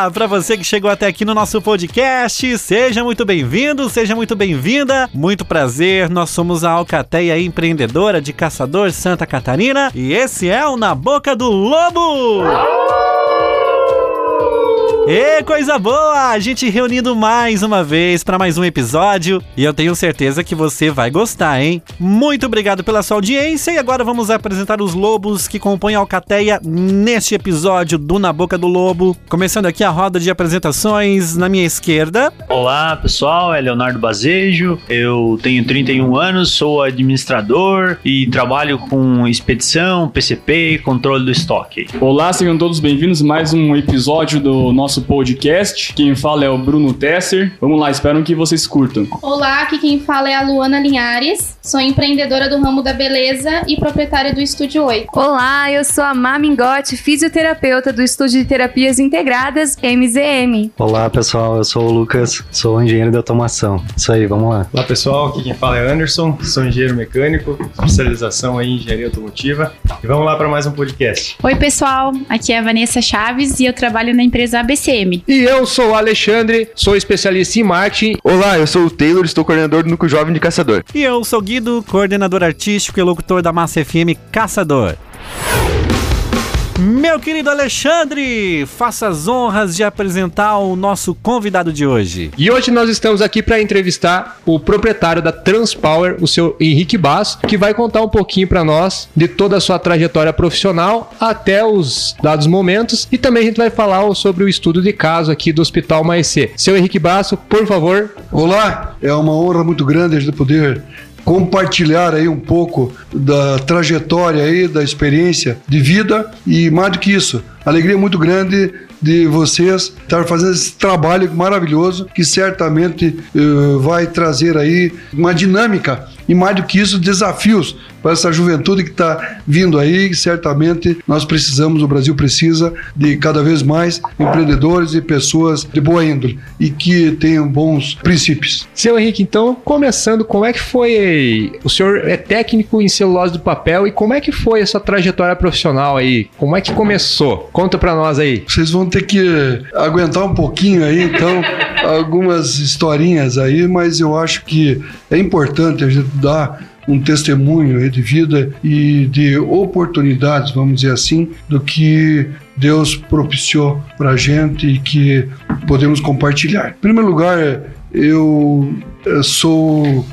Olá para você que chegou até aqui no nosso podcast. Seja muito bem-vindo, seja muito bem-vinda. Muito prazer. Nós somos a Alcateia Empreendedora de Caçador Santa Catarina e esse é o Na Boca do Lobo. E coisa boa! A gente reunindo mais uma vez para mais um episódio e eu tenho certeza que você vai gostar, hein? Muito obrigado pela sua audiência e agora vamos apresentar os lobos que compõem a Alcateia neste episódio do Na Boca do Lobo. Começando aqui a roda de apresentações na minha esquerda. Olá pessoal, é Leonardo Bazejo, eu tenho 31 anos, sou administrador e trabalho com expedição, PCP e controle do estoque. Olá, sejam todos bem-vindos a mais um episódio do nosso nosso podcast. Quem fala é o Bruno Tesser. Vamos lá, espero que vocês curtam. Olá, aqui quem fala é a Luana Linhares. Sou empreendedora do ramo da beleza e proprietária do Estúdio 8. Olá, eu sou a Mamingote, fisioterapeuta do Estúdio de Terapias Integradas MZM. Olá, pessoal, eu sou o Lucas, sou engenheiro de automação. Isso aí, vamos lá. Olá, pessoal, aqui quem fala é Anderson, sou engenheiro mecânico, especialização em engenharia automotiva. E vamos lá para mais um podcast. Oi, pessoal, aqui é a Vanessa Chaves e eu trabalho na empresa ABC e eu sou o Alexandre, sou especialista em marketing. Olá, eu sou o Taylor, estou coordenador do Núcleo Jovem de Caçador. E eu sou Guido, coordenador artístico e locutor da Massa FM Caçador. Meu querido Alexandre, faça as honras de apresentar o nosso convidado de hoje. E hoje nós estamos aqui para entrevistar o proprietário da Transpower, o seu Henrique Basso, que vai contar um pouquinho para nós de toda a sua trajetória profissional até os dados momentos e também a gente vai falar sobre o estudo de caso aqui do Hospital Maecê. Seu Henrique Basso, por favor. Olá, é uma honra muito grande de poder compartilhar aí um pouco da trajetória aí, da experiência de vida e mais do que isso, alegria muito grande de vocês estar fazendo esse trabalho maravilhoso que certamente uh, vai trazer aí uma dinâmica e mais do que isso, desafios para essa juventude que está vindo aí. Certamente nós precisamos, o Brasil precisa de cada vez mais empreendedores e pessoas de boa índole e que tenham bons princípios. Seu Henrique, então, começando, como é que foi? O senhor é técnico em celulose do papel e como é que foi essa trajetória profissional aí? Como é que começou? Conta para nós aí. Vocês vão ter que aguentar um pouquinho aí, então, algumas historinhas aí, mas eu acho que é importante a gente dar um testemunho de vida e de oportunidades, vamos dizer assim, do que Deus propiciou para a gente e que podemos compartilhar. Em primeiro lugar, eu sou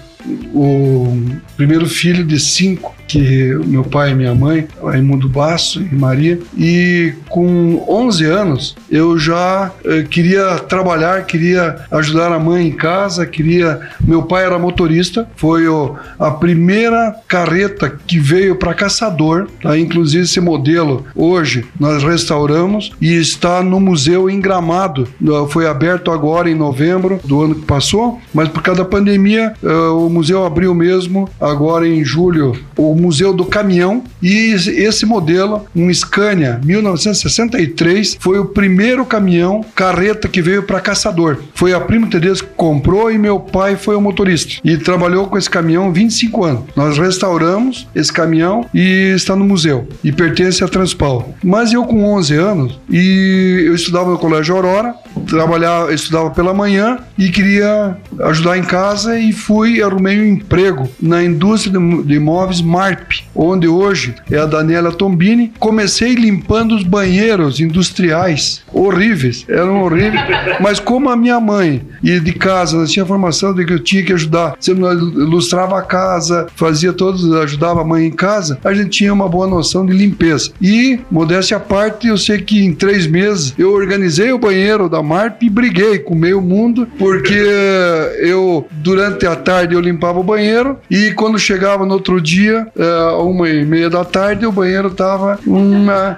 o primeiro filho de cinco que meu pai e minha mãe, Raimundo Basso e Maria, e com 11 anos eu já eh, queria trabalhar, queria ajudar a mãe em casa, queria. Meu pai era motorista, foi o, a primeira carreta que veio para caçador, tá? inclusive esse modelo hoje nós restauramos e está no museu em Gramado. Foi aberto agora em novembro do ano que passou, mas por causa da pandemia eh, o museu abriu mesmo agora em julho. O Museu do Caminhão e esse modelo, um Scania 1963, foi o primeiro caminhão carreta que veio para caçador. Foi a prima Teresa que comprou e meu pai foi o motorista e trabalhou com esse caminhão 25 anos. Nós restauramos esse caminhão e está no museu e pertence a Transpal. Mas eu com 11 anos e eu estudava no Colégio Aurora, trabalhava, estudava pela manhã e queria ajudar em casa e fui arrumei um emprego na indústria de imóveis Mar Marp, onde hoje é a Daniela Tombini. Comecei limpando os banheiros industriais, horríveis, eram horríveis, mas como a minha mãe e de casa, nós tinha formação de que eu tinha que ajudar, sempre ilustrava a casa, fazia todos, ajudava a mãe em casa, a gente tinha uma boa noção de limpeza. E, modéstia à parte, eu sei que em três meses eu organizei o banheiro da Marp e briguei com meio mundo, porque eu, durante a tarde, eu limpava o banheiro e quando chegava no outro dia, eh, uma e meia da tarde, o banheiro tava uma,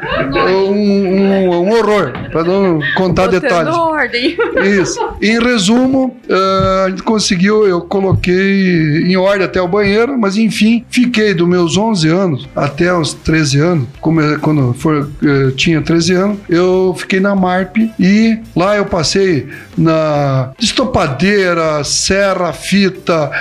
um, um- um horror, para não contar detalhes. ordem. Isso. Em resumo, eh, a gente conseguiu, eu coloquei em ordem até o banheiro, mas enfim, fiquei dos meus 11 anos até os 13 anos, como eu- quando for, eh, tinha 13 anos, eu fiquei na MARP e lá eu passei na estopadeira, serra, fita,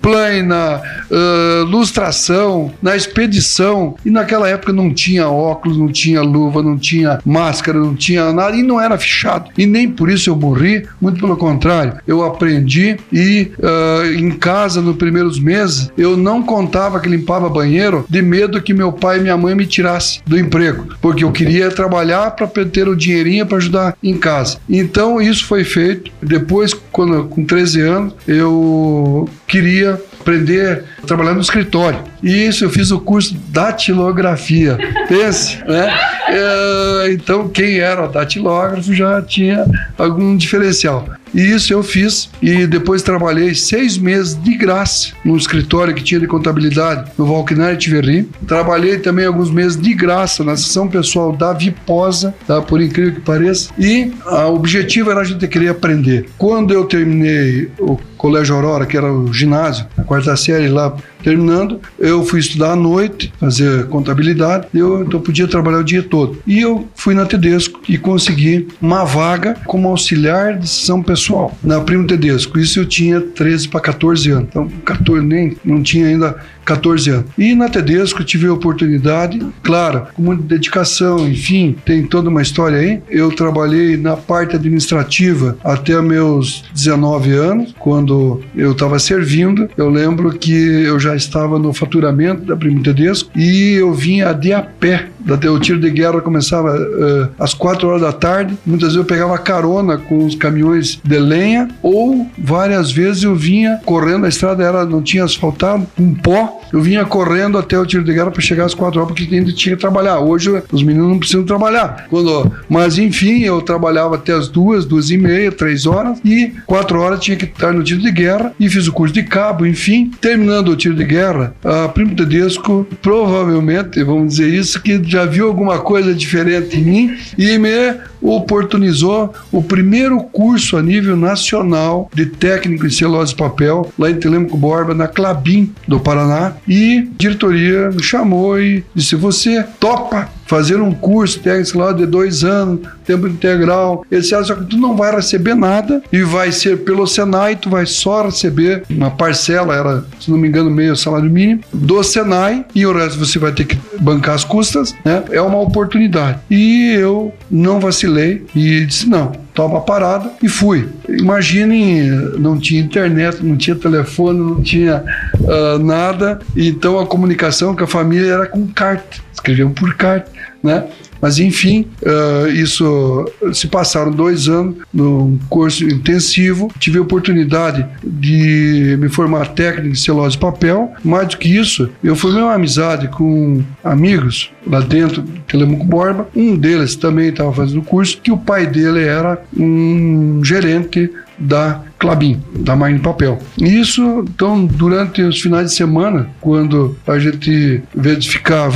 plana, eh, lustração, na expedição. E naquela época não tinha óculos, não tinha luva, não tinha máscara, não tinha nada e não era fichado. E nem por isso eu morri, muito pelo contrário. Eu aprendi e eh, em casa, nos primeiros meses, eu não contava que limpava banheiro de medo que meu pai e minha mãe me tirassem do emprego, porque eu queria trabalhar para ter o dinheirinho para ajudar em casa. Então isso foi feito. Depois, quando com 13 anos, eu queria aprender a trabalhar no escritório. E isso eu fiz o curso datilografia. Pense, né? É, então, quem era datilógrafo já tinha algum diferencial. E isso eu fiz e depois trabalhei seis meses de graça no escritório que tinha de contabilidade no Valquinar Tiverri. Trabalhei também alguns meses de graça na sessão pessoal da Viposa, tá? por incrível que pareça. E o objetivo era a gente querer aprender. Quando eu terminei o Colégio Aurora, que era o ginásio, a quarta série lá terminando, eu fui estudar à noite, fazer contabilidade, eu, então podia trabalhar o dia todo. E eu fui na Tedesco e consegui uma vaga como auxiliar de sessão pessoal na Primo Tedesco. Isso eu tinha 13 para 14 anos. Então, 14 nem não tinha ainda 14 anos. E na Tedesco tive a oportunidade, claro, com muita dedicação, enfim, tem toda uma história aí. Eu trabalhei na parte administrativa até meus 19 anos, quando eu estava servindo. Eu lembro que eu já estava no faturamento da Primo Tedesco e eu vinha de a pé. Da- O tiro de guerra começava eh, às 4 horas da tarde. Muitas vezes eu pegava carona com os caminhões de lenha ou várias vezes eu vinha correndo. A estrada era, não tinha asfaltado, um pó. Eu vinha correndo até o tiro de guerra para chegar às 4 horas porque ainda tinha que trabalhar. Hoje os meninos não precisam trabalhar. Quando, mas enfim, eu trabalhava até as duas, duas e meia, três horas e quatro horas tinha que estar no tiro de guerra e fiz o curso de cabo, enfim. Terminando o tiro de guerra, a Primo Tedesco provavelmente, vamos dizer isso, que já viu alguma coisa diferente em mim? E me oportunizou o primeiro curso a nível nacional de técnico em celulose e papel lá em Telemaco Borba, na Clabin do Paraná. E a diretoria me chamou e disse: Você topa fazer um curso técnico lá de dois anos, tempo integral. "Ah, Só que tu não vai receber nada e vai ser pelo Senai, tu vai só receber uma parcela, era, se não me engano, meio salário mínimo, do Senai e o resto você vai ter que bancar as custas, né? É uma oportunidade. E eu não vacilei e disse: Não, toma a parada e fui. Imaginem, não tinha internet, não tinha telefone, não tinha ah, nada, então a comunicação com a família era com carta, escreviam por carta, né? Mas enfim, ah, isso se passaram dois anos num curso intensivo. Tive a oportunidade de me formar técnico em celulose e papel. Mais do que isso, eu formei uma amizade com amigos lá dentro do Telemuco Borba. Um deles também estava fazendo o curso, que o pai dele era um gerente da Clabin, da Marne Papel. Isso, então, durante os finais de semana, quando a gente, vez de ficar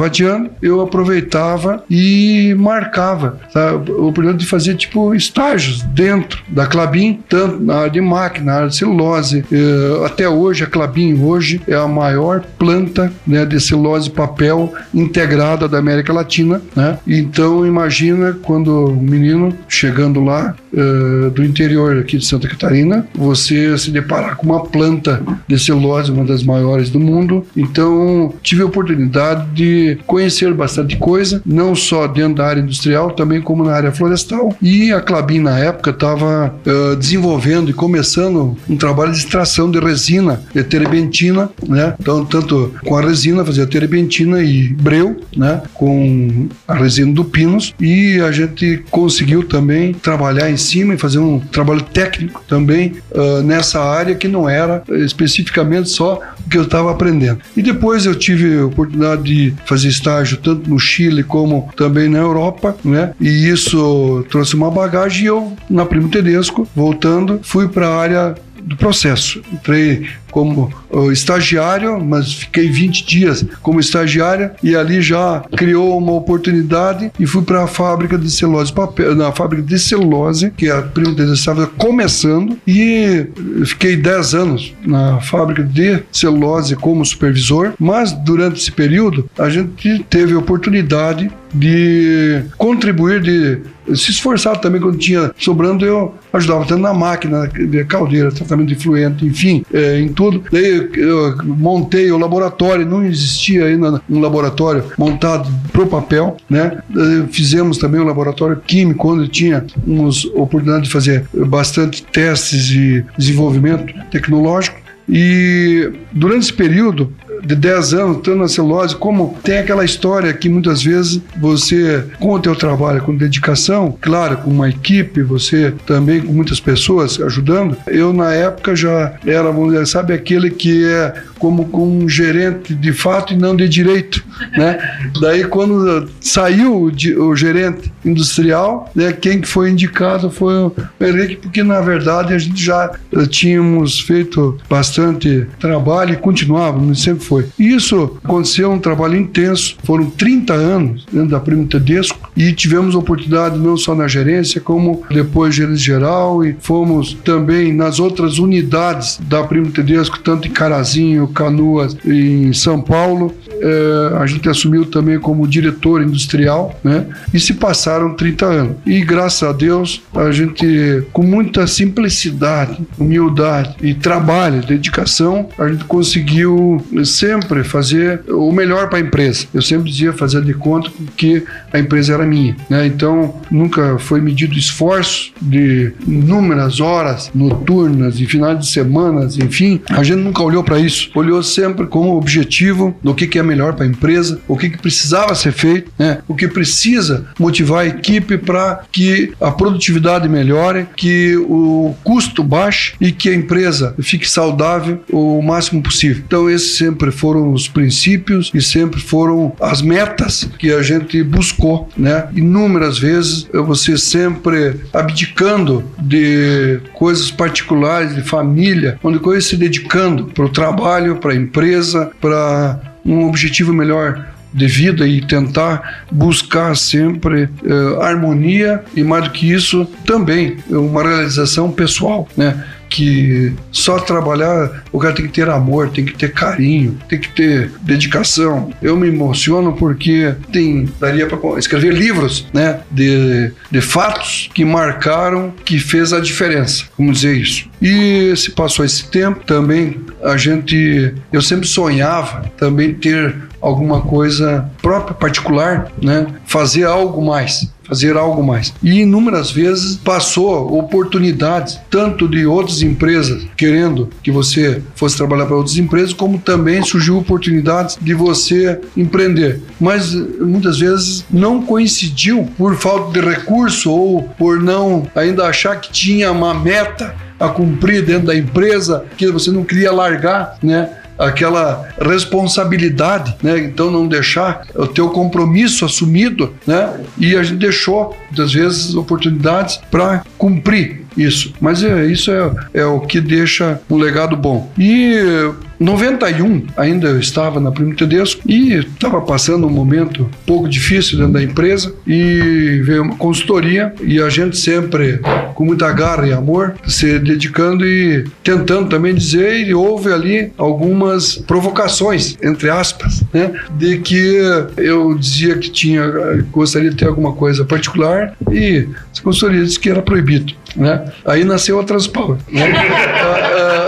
eu aproveitava e marcava a oportunidade de fazer, tipo, estágios dentro da Clabin, tanto na área de máquina, na área de celulose. Eh, até hoje, a Clabin hoje é a maior planta né, de celulose papel integrada da América Latina, né? Então, imagina quando o menino chegando lá eh, do interior aqui de Santa Catarina, você se deparar com uma planta de celulose, uma das maiores do mundo. Então, tive a oportunidade de conhecer bastante coisa, não só dentro da área industrial, também como na área florestal. E a Clabin, na época, estava desenvolvendo e começando um trabalho de extração de resina, de terebentina, né? Então, tanto com a resina, fazia terebentina e breu, né? Com a resina do pinus. E a gente conseguiu também trabalhar em cima e fazer um trabalho técnico também ah, nessa área que não era especificamente só o que eu estava aprendendo. E depois eu tive a oportunidade de fazer estágio tanto no Chile como também na Europa, né? E isso trouxe uma bagagem e eu, na Primo Tedesco, voltando, fui para a área do processo. Entrei como uh, estagiário, mas fiquei 20 dias como estagiário e ali já criou uma oportunidade e fui para a fábrica de celulose papel, na fábrica de celulose, que a prima estava começando e fiquei 10 anos na fábrica de celulose como supervisor, mas durante esse período a gente teve a oportunidade de contribuir, de se esforçar também quando tinha sobrando, eu ajudava tanto na máquina, de caldeira, tratamento de fluente, enfim, é, em tudo. Daí eu montei o laboratório, não existia ainda um laboratório montado pro papel, né? Fizemos também um laboratório químico, onde tinha umas oportunidades de fazer bastante testes e desenvolvimento tecnológico. E durante esse período, de 10 anos, estando na celulose, como tem aquela história que muitas vezes você, com o teu trabalho, com dedicação, claro, com uma equipe, você também com muitas pessoas ajudando, eu na época já era, vamos dizer, sabe, aquele que é como com um gerente de fato e não de direito, né? Daí quando saiu o, o gerente industrial, né, quem foi indicado foi o Henrique, porque na verdade a gente já tínhamos feito bastante trabalho e continuávamos, sempre foi. Isso aconteceu um trabalho intenso, foram 30 anos dentro da Primo Tedesco e tivemos oportunidade não só na gerência, como depois gerência geral e fomos também nas outras unidades da Primo Tedesco, tanto em Carazinho, Canoas, em São Paulo. É, a gente assumiu também como diretor industrial, né? E se passaram 30 anos. E graças a Deus, a gente, com muita simplicidade, humildade e trabalho, dedicação, a gente conseguiu sempre fazer o melhor para a empresa. Eu sempre dizia fazer de conta que a empresa era minha, né? Então, nunca foi medido esforço de inúmeras horas noturnas e finais de semanas, enfim, a gente nunca olhou para isso olhou sempre como objetivo do que, que é melhor para a empresa, o que, que precisava ser feito, né? o que precisa motivar a equipe para que a produtividade melhore, que o custo baixe e que a empresa fique saudável o máximo possível. Então, esses sempre foram os princípios e sempre foram as metas que a gente buscou, né? Inúmeras vezes você sempre abdicando de coisas particulares, de família, onde coisa se dedicando para o trabalho para a empresa, para um objetivo melhor de vida e tentar buscar sempre uh, harmonia e mais do que isso também uma realização pessoal, né? Que só trabalhar, o cara tem que ter amor, tem que ter carinho, tem que ter dedicação. Eu me emociono porque tem daria para escrever livros, né, de, de fatos que marcaram, que fez a diferença. Vamos dizer isso. E se passou esse tempo também, a gente, eu sempre sonhava também ter alguma coisa própria, particular, né? Fazer algo mais fazer algo mais. E inúmeras vezes passou oportunidades, tanto de outras empresas querendo que você fosse trabalhar para outras empresas, como também surgiu oportunidades de você empreender. Mas muitas vezes não coincidiu por falta de recurso ou por não ainda achar que tinha uma meta a cumprir dentro da empresa que você não queria largar, né? Aquela responsabilidade, né? Então não deixar o teu compromisso assumido, né? E a gente deixou muitas vezes oportunidades para cumprir isso. Mas é, isso é, é o que deixa um legado bom. E 91 ainda eu estava na Primo Tedesco e estava passando um momento pouco difícil dentro da empresa e veio uma consultoria e a gente sempre com muita garra e amor se dedicando e tentando também dizer e houve ali algumas provocações entre aspas né de que eu dizia que tinha gostaria de ter alguma coisa particular e a consultoria disse que era proibido né aí nasceu a Transpower né?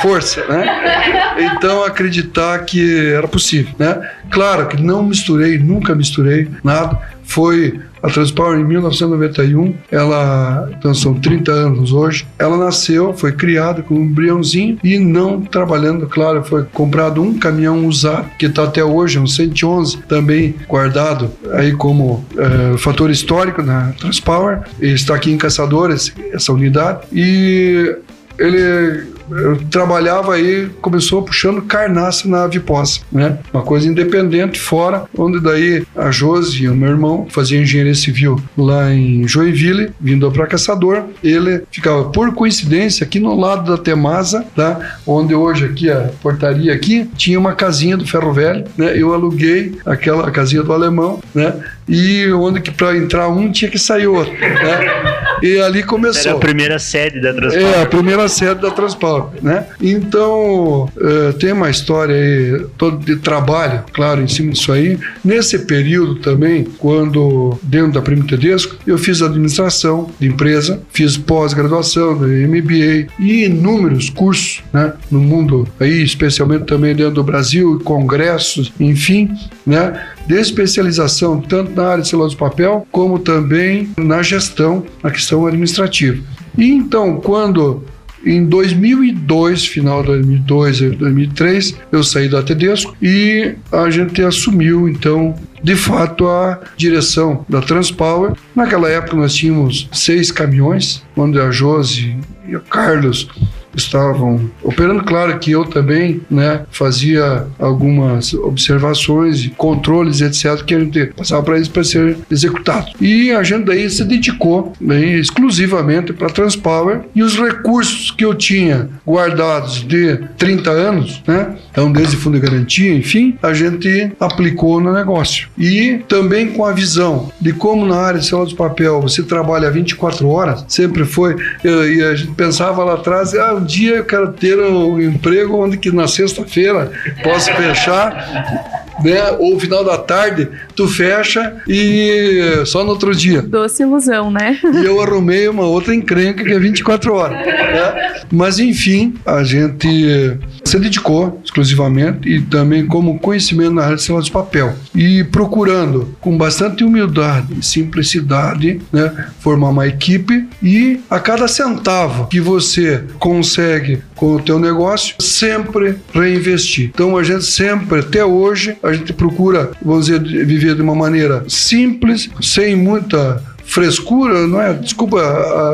força, né? Então acreditar que era possível, né? Claro que não misturei, nunca misturei nada. Foi a Transpower em 1991, ela, então são 30 anos hoje, ela nasceu, foi criada com um embriãozinho e não trabalhando, claro, foi comprado um caminhão usado, que está até hoje, um 111, também guardado aí como é, fator histórico na Transpower, está aqui em Caçadores, essa unidade, e ele eu trabalhava aí, começou puxando carnaça na Viposa, né? Uma coisa independente fora, onde daí a Josi, o meu irmão, fazia engenharia civil lá em Joinville, vindo para Caçador, ele ficava por coincidência aqui no lado da Temasa, tá? Onde hoje aqui a portaria aqui tinha uma casinha do Ferro Velho, né? Eu aluguei aquela casinha do alemão, né? E onde que para entrar um tinha que sair outro, né? E ali começou. Era a primeira sede da Transpal. É, a primeira sede da Transpal, né? Então, eh, tem uma história aí todo de trabalho, claro, em cima disso aí. Nesse período também, quando dentro da Primo Tedesco, eu fiz administração de empresa, fiz pós-graduação do MBA e inúmeros cursos, né? No mundo aí, especialmente também dentro do Brasil, congressos, enfim, né? De especialização tanto na área de celulose de papel, como também na gestão, na questão administrativa. E então, quando em 2002, final de 2002, 2003, eu saí da Tedesco e a gente assumiu, então, de fato, a direção da Transpower. Naquela época nós tínhamos seis caminhões, onde a Josi e o Carlos estavam operando. Claro que eu também né, fazia algumas observações, controles, etc., que a gente passava para eles para ser executado. E a gente daí se dedicou né, exclusivamente para Transpower e os recursos que eu tinha guardados de 30 anos, né, então desde fundo de garantia, enfim, a gente aplicou no negócio. E também com a visão de como na área de celular de papel você trabalha 24 horas, sempre foi, e a gente pensava lá atrás, ah, um dia eu quero ter um emprego onde que na sexta-feira posso fechar, né? Ou final da tarde tu fecha e só no outro dia. Doce ilusão, né? E eu arrumei uma outra encrenca que é 24 horas. Né? Mas enfim, a gente se dedicou exclusivamente e também como conhecimento na área de celular de papel e procurando com bastante humildade e simplicidade, né, formar uma equipe e a cada centavo que você consegue com o teu negócio, sempre reinvestir. Então a gente sempre, até hoje, a gente procura, vamos dizer, viver de uma maneira simples, sem muita frescura, não é? Desculpa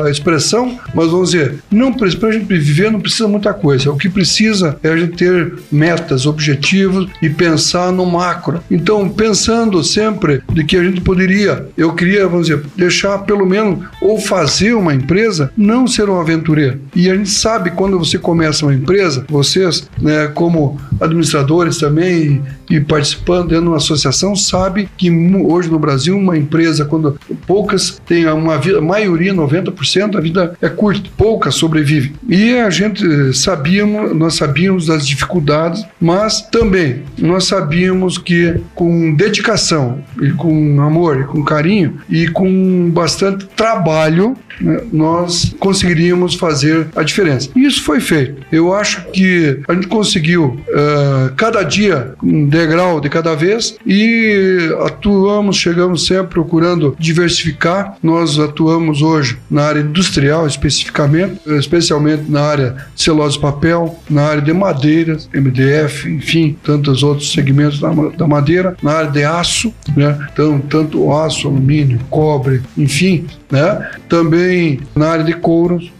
a expressão, mas vamos dizer, não para a gente viver não precisa muita coisa. O que precisa é a gente ter metas, objetivos e pensar no macro. Então, pensando sempre de que a gente poderia, eu queria, vamos dizer, deixar pelo menos ou fazer uma empresa, não ser um aventureiro. E a gente sabe quando você começa uma empresa, vocês, né, como administradores também e, participando dentro de uma associação, sabe que hoje no Brasil uma empresa quando poucas tem uma vida, a maioria, 90%, a vida é curta, poucas sobrevivem. E a gente sabíamos, nós sabíamos das dificuldades, mas também nós sabíamos que com dedicação e com amor e com carinho e com bastante trabalho, né, nós conseguiríamos fazer a diferença. Isso foi feito. Eu acho que a gente conseguiu uh, cada dia degrau de cada vez e atuamos, chegamos sempre procurando diversificar. Nós atuamos hoje na área industrial especificamente, especialmente na área de celulose papel, na área de madeiras, MDF, enfim, tantos outros segmentos da, madeira, na área de aço, né? Então, tanto aço, alumínio, cobre, enfim, né? Também na área de couros,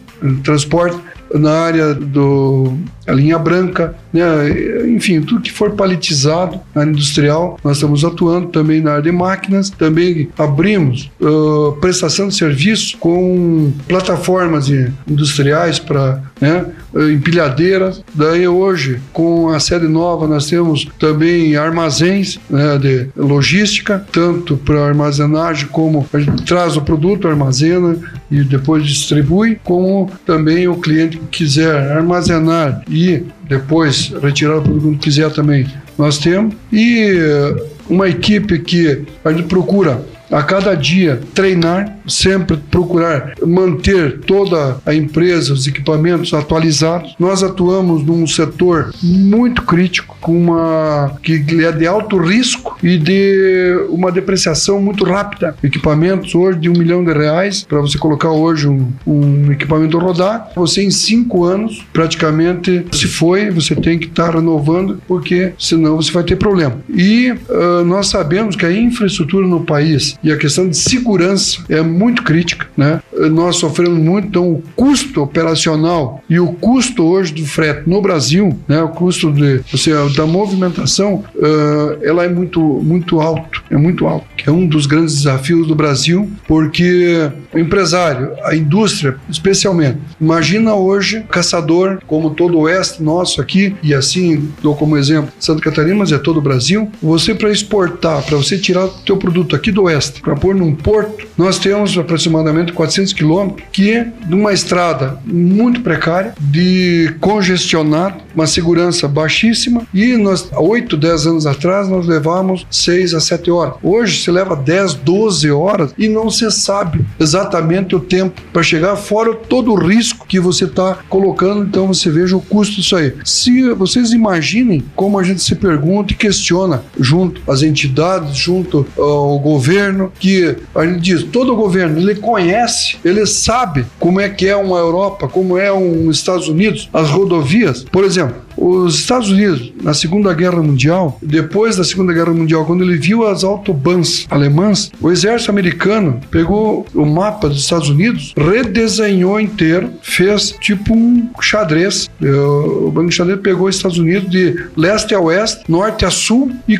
transporte, na área do a linha branca, né? enfim, tudo que for palitizado na área industrial, nós estamos atuando também na área de máquinas, também abrimos uh, prestação de serviço com plataformas industriais para né, empilhadeiras. Daí hoje, com a sede nova, nós temos também armazéns né, de logística, tanto para armazenagem como a gente traz o produto, armazena e depois distribui, como também o cliente que quiser armazenar e depois retirar o produto quiser também nós temos. E uma equipe que a gente procura a cada dia treinar, sempre procurar manter toda a empresa, os equipamentos atualizados. Nós atuamos num setor muito crítico, com uma que é de alto risco e de uma depreciação muito rápida. Equipamentos hoje de um milhão de reais para você colocar hoje um, um, equipamento rodar, você em cinco anos praticamente se foi, você tem que estar tá renovando porque senão você vai ter problema. E uh, nós sabemos que a infraestrutura no país e a questão de segurança é muito crítica, né? Nós sofremos muito, então o custo operacional e o custo hoje do frete no Brasil, né? O custo de, ou seja, da movimentação, uh, ela é muito, muito alto, é muito alto. Que é um dos grandes desafios do Brasil, porque o empresário, a indústria, especialmente, imagina hoje caçador, como todo o oeste nosso aqui, e assim dou como exemplo Santa Catarina, mas é todo o Brasil. Você para exportar, para você tirar o teu produto aqui do oeste, para pôr num porto, nós temos aproximadamente 400 quilômetros, que é de uma estrada muito precária, de congestionado, uma segurança baixíssima, e nós, há 8, 10 anos atrás, nós levávamos 6 a 7 horas. Hoje se leva 10, 12 horas e não se sabe exatamente o tempo para chegar, fora todo o risco que você está colocando, então você veja o custo disso aí. Se vocês imaginem como a gente se pergunta e questiona junto às entidades, junto ao governo, que a gente diz, todo o governo, ele conhece, ele sabe como é que é uma Europa, como é um Estados Unidos, as rodovias. Por exemplo, os Estados Unidos, na Segunda Guerra Mundial, depois da Segunda Guerra Mundial, quando ele viu as autobahns alemãs, o exército americano pegou o mapa dos Estados Unidos, redesenhou inteiro, fez tipo um xadrez. O Banco de Xadrez pegou os Estados Unidos de leste a oeste, norte a sul e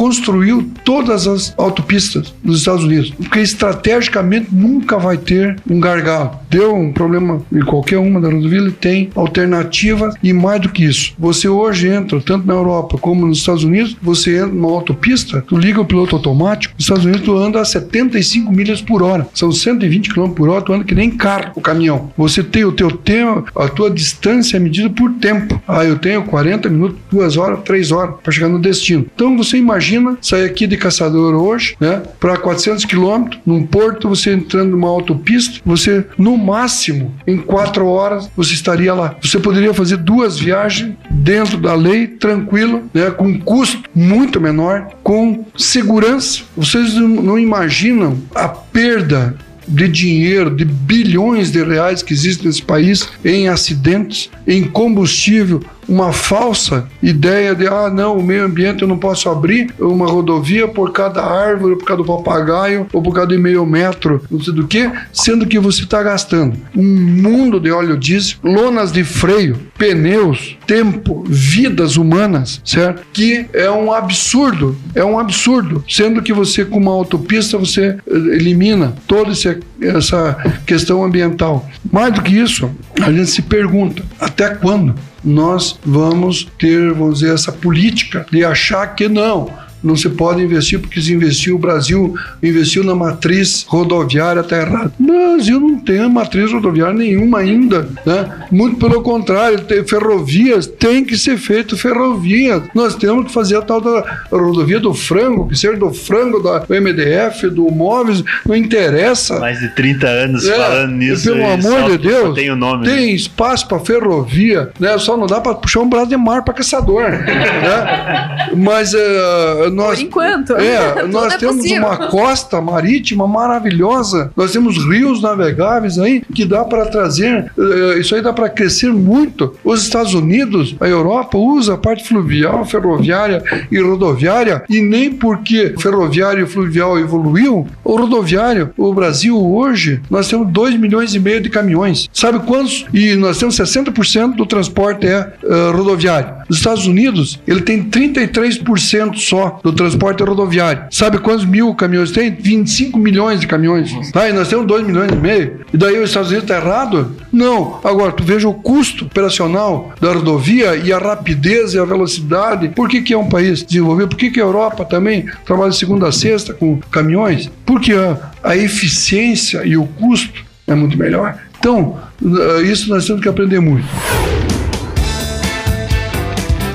reconstruiu todas as autopistas dos Estados Unidos, porque estrategicamente nunca vai ter um gargalo. Deu um problema em qualquer uma da rodovia, tem alternativa e mais do que isso. Você hoje entra, tanto na Europa como nos Estados Unidos, você entra numa autopista, tu liga o piloto automático, nos Estados Unidos tu anda a 75 milhas por hora. São 120 km por hora, tu anda que nem carro, o caminhão. Você tem o teu tempo, a tua distância é medida por tempo. Ah, eu tenho 40 minutos, 2 horas, 3 horas para chegar no destino. Então você imagina sair aqui de Caçador hoje, né, para 400 quilômetros, num porto, você entrando numa autopista, você no máximo em 4 horas você estaria lá. Você poderia fazer duas viagens dentro da lei, tranquilo, né, com custo muito menor, com segurança. Vocês não imaginam a perda de dinheiro, de bilhões de reais que existem nesse país em acidentes, em combustível, uma falsa ideia de ah não, o meio ambiente eu não posso abrir uma rodovia por cada árvore, por do papagaio ou por de meio metro, não sei do que, sendo que você está gastando um mundo de óleo diesel, lonas de freio, pneus, tempo, vidas humanas, certo? Que é um absurdo, é um absurdo, sendo que você com uma autopista você eh, elimina toda essa questão ambiental. Mais do que isso, a gente se pergunta até quando nós vamos ter, vamos dizer, essa política de achar que não, não se pode investir porque se investiu, o Brasil investiu na matriz rodoviária, está errado. O Brasil não tem matriz rodoviária nenhuma ainda, né? Muito pelo contrário, tem ferrovias, tem que ser feito ferrovias. Nós temos que fazer a tal da rodovia do frango, que seja do frango, da MDF, do Móveis, não interessa. Mais de 30 anos é, falando nisso. Pelo amor de Deus, tem o nome. Tem né? espaço para ferrovia, né? Só não dá para puxar um braço de mar para caçador, né? Mas uh, nós, Por enquanto. É, nós é temos possível. uma costa marítima maravilhosa. Nós temos rios navegáveis aí que dá para trazer. Uh, isso aí dá para crescer muito. Os Estados Unidos, a Europa usa a parte fluvial, ferroviária e rodoviária e nem porque ferroviário e fluvial evoluiu, o rodoviário, o Brasil hoje, nós temos 2 milhões e meio de caminhões. Sabe quantos? E nós temos 60% do transporte é uh, rodoviário. Os Estados Unidos, ele tem 33% só do transporte rodoviário. Sabe quantos mil caminhões tem? 25 milhões de caminhões. Tá? E nós temos 2 milhões e meio. E daí os Estados Unidos está errado? Não. Agora, tu veja o custo operacional da rodovia e a rapidez e a velocidade. Por que, que é um país desenvolvido? Por que, que a Europa também trabalha de segunda a sexta com caminhões? Porque a, a eficiência e o custo é muito melhor. Então, isso nós temos que aprender muito.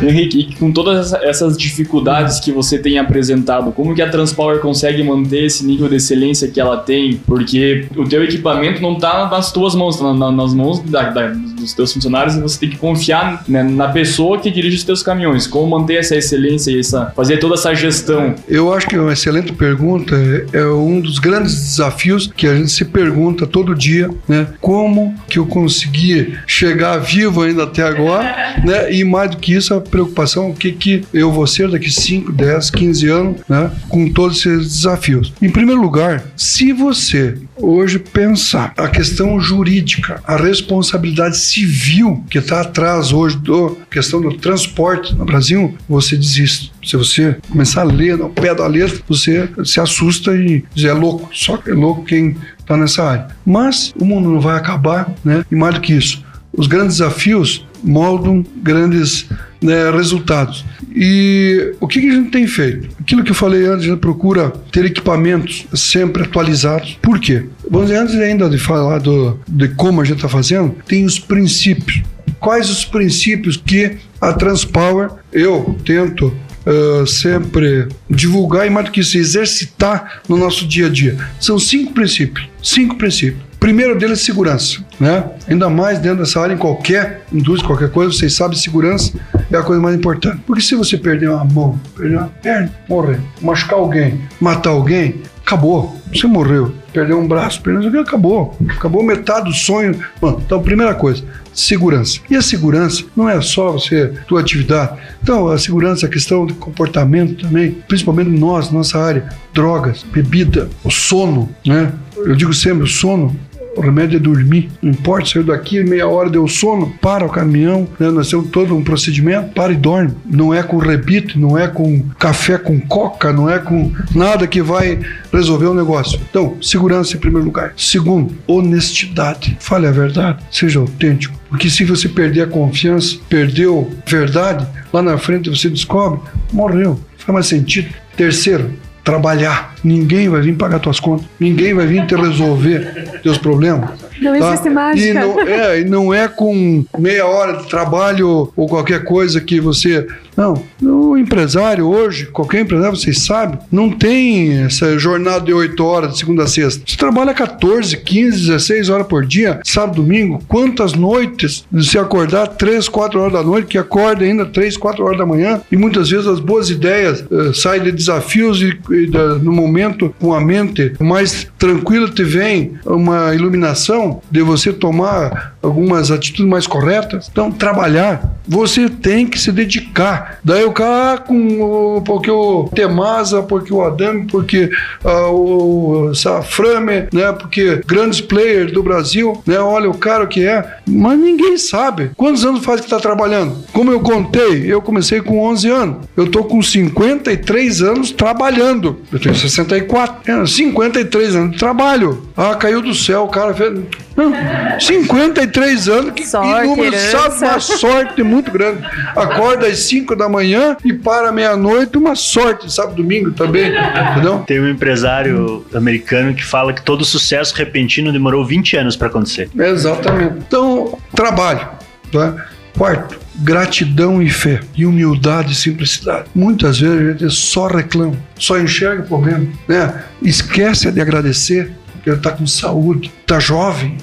Henrique, com todas essas dificuldades que você tem apresentado, como que a Transpower consegue manter esse nível de excelência que ela tem? Porque o teu equipamento não está nas tuas mãos, está nas mãos da, da, dos teus funcionários e você tem que confiar né, na pessoa que dirige os teus caminhões. Como manter essa excelência e essa, fazer toda essa gestão? Eu acho que é uma excelente pergunta. É é um dos grandes desafios que a gente se pergunta todo dia, né? Como que eu consegui chegar vivo ainda até agora, né? E mais do que isso, a preocupação, o que que eu vou ser daqui 5, 10, 15 anos, né? Com todos esses desafios. Em primeiro lugar, se você hoje pensar a questão jurídica, a responsabilidade civil que está atrás hoje da questão do transporte no Brasil, você desiste. Se você começar a ler no pé da letra, você se assusta e diz, é louco. Só que é louco quem está nessa área. Mas o mundo não vai acabar, né? E mais do que isso, os grandes desafios moldam grandes né, resultados. E o que, que a gente tem feito? Aquilo que eu falei antes, a gente procura ter equipamentos sempre atualizados. Por quê? Vamos dizer, antes ainda de falar do, de como a gente está fazendo, tem os princípios. Quais os princípios que a Transpower, eu tento uh, sempre divulgar e mais do que isso, exercitar no nosso dia a dia? São cinco princípios. Cinco princípios. Primeiro deles é segurança, né? Ainda mais dentro dessa área, em qualquer indústria, qualquer coisa, vocês sabem, segurança é a coisa mais importante. Porque se você perder uma mão, perder uma perna, morrer, machucar alguém, matar alguém, acabou. Você morreu. Perdeu um braço, perdeu um acabou. Acabou metade do sonho. Bom, então, primeira coisa, segurança. E a segurança não é só você, tua atividade. Então, a segurança a questão de comportamento também, principalmente nós, nossa área, drogas, bebida, o sono, né? Eu digo sempre, o sono o remédio é dormir. Não importa, saiu daqui, meia hora deu sono, para o caminhão, né? todo um procedimento, para e dorme. Não é com rebite, não é com café com coca, não é com nada que vai resolver o negócio. Então, segurança em primeiro lugar. Segundo, honestidade. Fale a verdade, seja autêntico. Porque se você perder a confiança, perdeu a verdade, lá na frente você descobre, morreu. Faz mais sentido. Terceiro, trabalhar. Ninguém vai vir pagar tuas contas. Ninguém vai vir te resolver teus problemas. Não tá? existe mágica. E não, é, e não é com meia hora de trabalho ou qualquer coisa que você. Não. O empresário hoje, qualquer empresário, vocês sabem, não tem essa jornada de 8 horas de segunda a sexta. Você trabalha 14, 15, 16 horas por dia, sábado, domingo. Quantas noites você acordar 3, 4 horas da noite, que acorda ainda 3, 4 horas da manhã, e muitas vezes as boas ideias eh, saem de desafios e, e da- no momento com a mente mais tranquila te vem uma iluminação de você tomar algumas atitudes mais corretas. Então, trabalhar, você tem que se dedicar. Daí o cara, ah, com porque o Temasa, porque o Adame, porque ah, o Saframe, né, porque grandes players do Brasil, né, olha o cara que é, mas ninguém sabe. Quantos anos faz que está trabalhando? Como eu contei, eu comecei com 11 anos. Eu tô com 53 anos trabalhando. Eu tenho 64. É, 53 anos de trabalho. Ah, caiu do céu, o cara fez. Não, 53 anos, que, herança. sabe? Uma sorte muito grande. Acorda às 5 da manhã e para meia-noite, uma sorte, sábado domingo também, entendeu? Tem um empresário americano que fala que todo sucesso repentino demorou 20 anos para acontecer. Exatamente. Então, trabalho. Tá? Quarto, gratidão e fé. E humildade e simplicidade. Muitas vezes a gente só reclama, só enxerga o problema. Né? Esquece de agradecer, porque ele está com saúde, está jovem.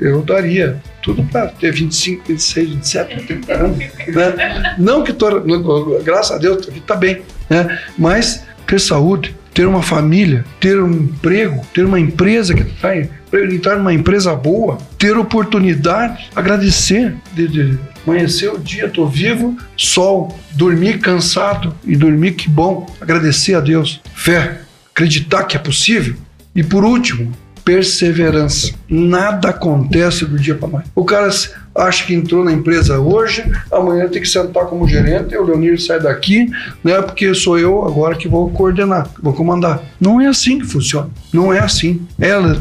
Eu daria tudo para ter 25, 26, 27, 30 anos. Né? Não que tô, graças a Deus, está bem. Né? Mas ter saúde, ter uma família, ter um emprego, ter uma empresa que está entrar numa empresa boa, ter oportunidade, agradecer de, de amanhecer o dia, tô vivo, sol, dormir cansado e dormir que bom, agradecer a Deus, fé, acreditar que é possível e por último, perseverança. Nada acontece do dia para noite. O cara acha que entrou na empresa hoje, amanhã tem que sentar como gerente, o Leonir sai daqui, né? Porque sou eu agora que vou coordenar, vou comandar. Não é assim que funciona. Não é assim. Ela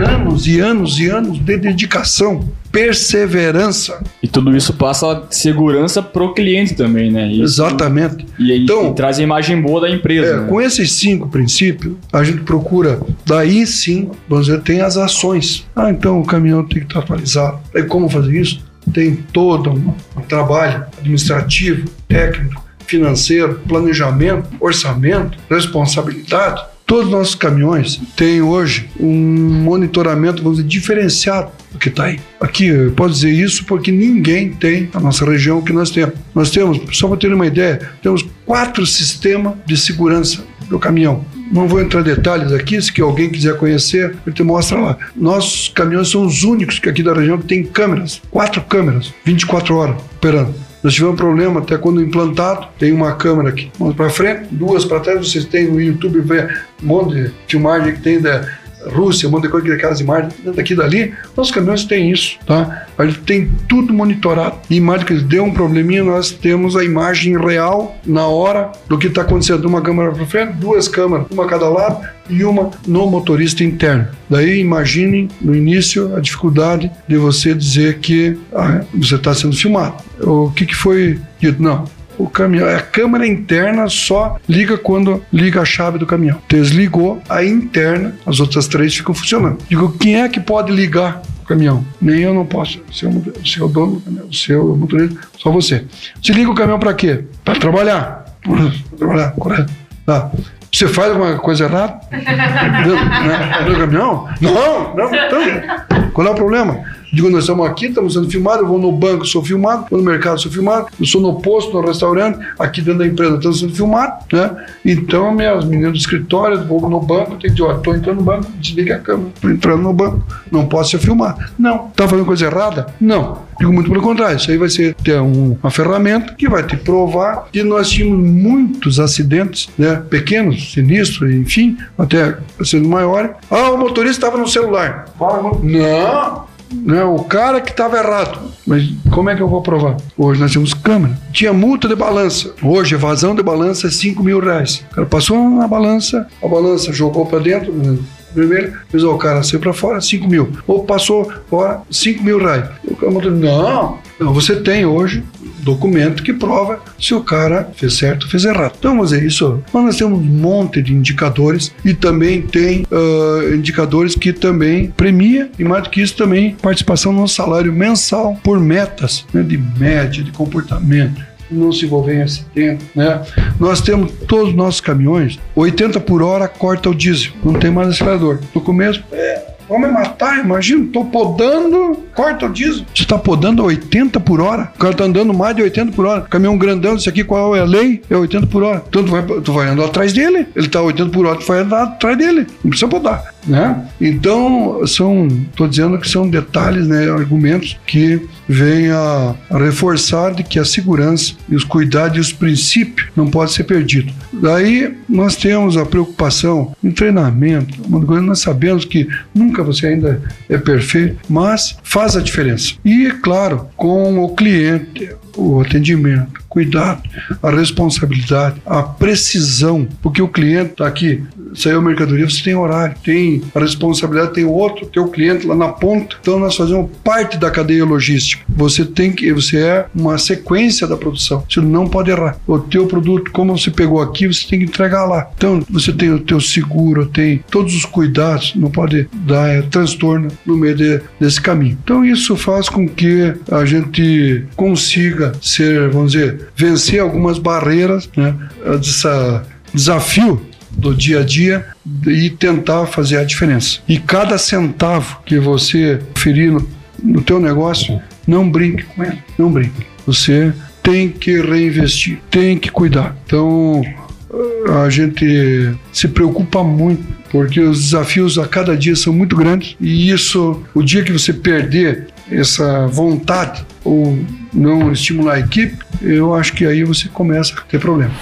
anos e anos e anos de dedicação, perseverança. E tudo isso passa segurança pro cliente também, né? Isso- Exatamente. E, aí Então- e traz a imagem boa da empresa. É, né? com esses cinco princípios, a gente procura, daí sim, vamos dizer, tem as ações. Ah, então o caminhão tem que estar atualizado. Aí como fazer isso? Tem todo um trabalho administrativo, técnico, financeiro, planejamento, orçamento, responsabilidade. Todos os nossos caminhões têm hoje um monitoramento, vamos dizer, diferenciado do que está aí. Aqui, eu posso dizer isso porque ninguém tem a nossa região que nós temos. Nós temos, só para ter uma ideia, temos quatro sistemas de segurança do caminhão. Não vou entrar em detalhes aqui, se alguém quiser conhecer, ele te mostra lá. Nossos caminhões são os únicos que aqui da região que tem câmeras, quatro câmeras, 24 horas operando. Nós tivemos problema até quando implantado, tem uma câmera aqui, uma para frente, duas para trás, vocês têm no YouTube, vê um monte de filmagem que tem da Rússia, de coisa, que aquelas imagens daqui e dali. Nossos caminhões têm isso, tá? A gente tem tudo monitorado. Imagem que deu um probleminha, nós temos a imagem real, na hora, do que está acontecendo. Uma câmera para frente, duas câmeras, uma a cada lado e uma no motorista interno. Daí imaginem no início a dificuldade de você dizer que ah, você está sendo filmado. O que, que foi dito? Não, o caminhão. A câmera interna só liga quando liga a chave do caminhão. Desligou a interna, as outras três ficam funcionando. Digo, quem é que pode ligar o caminhão? Nem eu não posso. É o seu dono do caminhão, você é o motorista, só você. Você liga o caminhão para quê? Para trabalhar. Pra trabalhar, correto. Tá. Você faz alguma coisa errada? No caminhão? Não, não, então. Qual é o problema? Digo, nós estamos aqui, estamos sendo filmados, eu vou no banco, sou filmado, vou no mercado, sou filmado, eu sou no posto, no restaurante, aqui dentro da empresa, estamos sendo filmados, né? Então, minhas meninas do escritório, vou no banco, tem que dizer, ó, estou entrando no banco, desliga a câmera, estou entrando no banco, não posso ser filmado. Não. Está fazendo coisa errada? Não. Digo muito pelo contrário, isso aí vai ser ter um, uma ferramenta que vai te provar que nós tínhamos muitos acidentes, né? Pequenos, sinistros, enfim, até sendo maiores. Ah, o motorista estava no celular. Fala, não, né, o cara que estava errado. Mas como é que eu vou provar? Hoje nós temos câmera. Tinha multa de balança. Hoje, evasão de balança é 5 mil reais. O cara passou na balança, a balança jogou para dentro, né, vermelho, fez o cara saiu para fora, 5 mil. Ou passou fora, 5 mil reais. O cara mandou, não, não, você tem hoje documento que prova se o cara fez certo ou fez errado. Então, vamos dizer isso. Mas nós temos um monte de indicadores e também tem uh, indicadores que também premia e mais do que isso também participação no salário mensal por metas né, de média, de comportamento não se envolver em acidente, né? Nós temos todos os nossos caminhões, 80 por hora corta o diesel, não tem mais acelerador. No começo, é, Vão me matar, imagina, tô podando, corta o diesel. Você tá podando a 80 por hora, o cara tá andando mais de 80 por hora. Caminhão grandão, isso aqui qual é a lei? É 80 por hora. Então tu vai, tu vai andar atrás dele, ele tá 80 por hora, tu vai andar atrás dele. Não precisa podar, né? Então, são, tô dizendo que são detalhes, né, argumentos que vêm a, reforçar de que a segurança e os cuidados e os princípios não podem ser perdidos. Daí nós temos a preocupação em treinamento, uma coisa nós sabemos que nunca você ainda é perfeito, mas faz a diferença. E, claro, com o cliente, o atendimento, cuidado, a responsabilidade, a precisão, porque o cliente está aqui, saiu mercadoria, você tem horário, tem a responsabilidade, tem outro, teu cliente lá na ponta. Então nós fazemos parte da cadeia logística. Você tem que, você é uma sequência da produção. Você não pode errar. O teu produto, como você pegou aqui, você tem que entregar lá. Então você tem o teu seguro, tem todos os cuidados, não pode dar é, transtorno no meio de, desse caminho. Então isso faz com que a gente consiga ser, vamos dizer, vencer algumas barreiras, né? Dessa desafio do dia a dia e tentar fazer a diferença. E cada centavo que você ferir no, no teu negócio, não brinque com ele, não brinque. Você tem que reinvestir, tem que cuidar. Então a gente se preocupa muito porque os desafios a cada dia são muito grandes e isso, o dia que você perder essa vontade ou não estimular a equipe, eu acho que aí você começa a ter problema.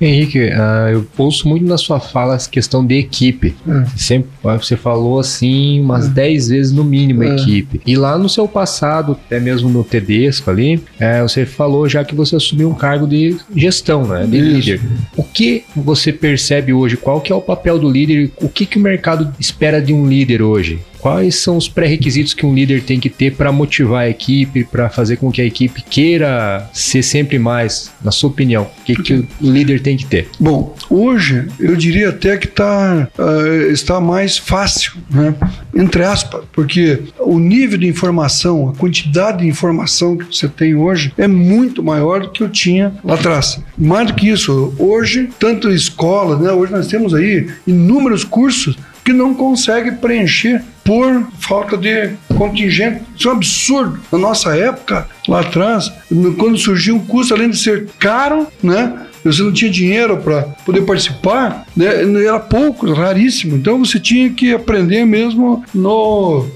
Henrique, uh, eu ouço muito na sua fala essa questão de equipe. É. Sempre você falou assim umas 10 é. vezes no mínimo é. equipe. E lá no seu passado, até mesmo no Tedesco ali, é, você falou já que você assumiu um cargo de gestão, né, de Isso. líder. O que você percebe hoje? Qual que é o papel do líder? O que, que o mercado espera de um líder hoje? Quais são os pré-requisitos que um líder tem que ter para motivar a equipe, para fazer com que a equipe queira ser sempre mais, na sua opinião? O que, que o líder tem que ter? Bom, hoje eu diria até que tá, uh, está mais fácil, né? entre aspas, porque o nível de informação, a quantidade de informação que você tem hoje é muito maior do que eu tinha lá atrás. Mais do que isso, hoje, tanto escola, né? hoje nós temos aí inúmeros cursos que não consegue preencher por falta de contingente. Isso é um absurdo. Na nossa época, lá atrás, quando surgiu um curso, além de ser caro, né? Você não tinha dinheiro para poder participar, né? Era pouco, raríssimo. Então você tinha que aprender mesmo no,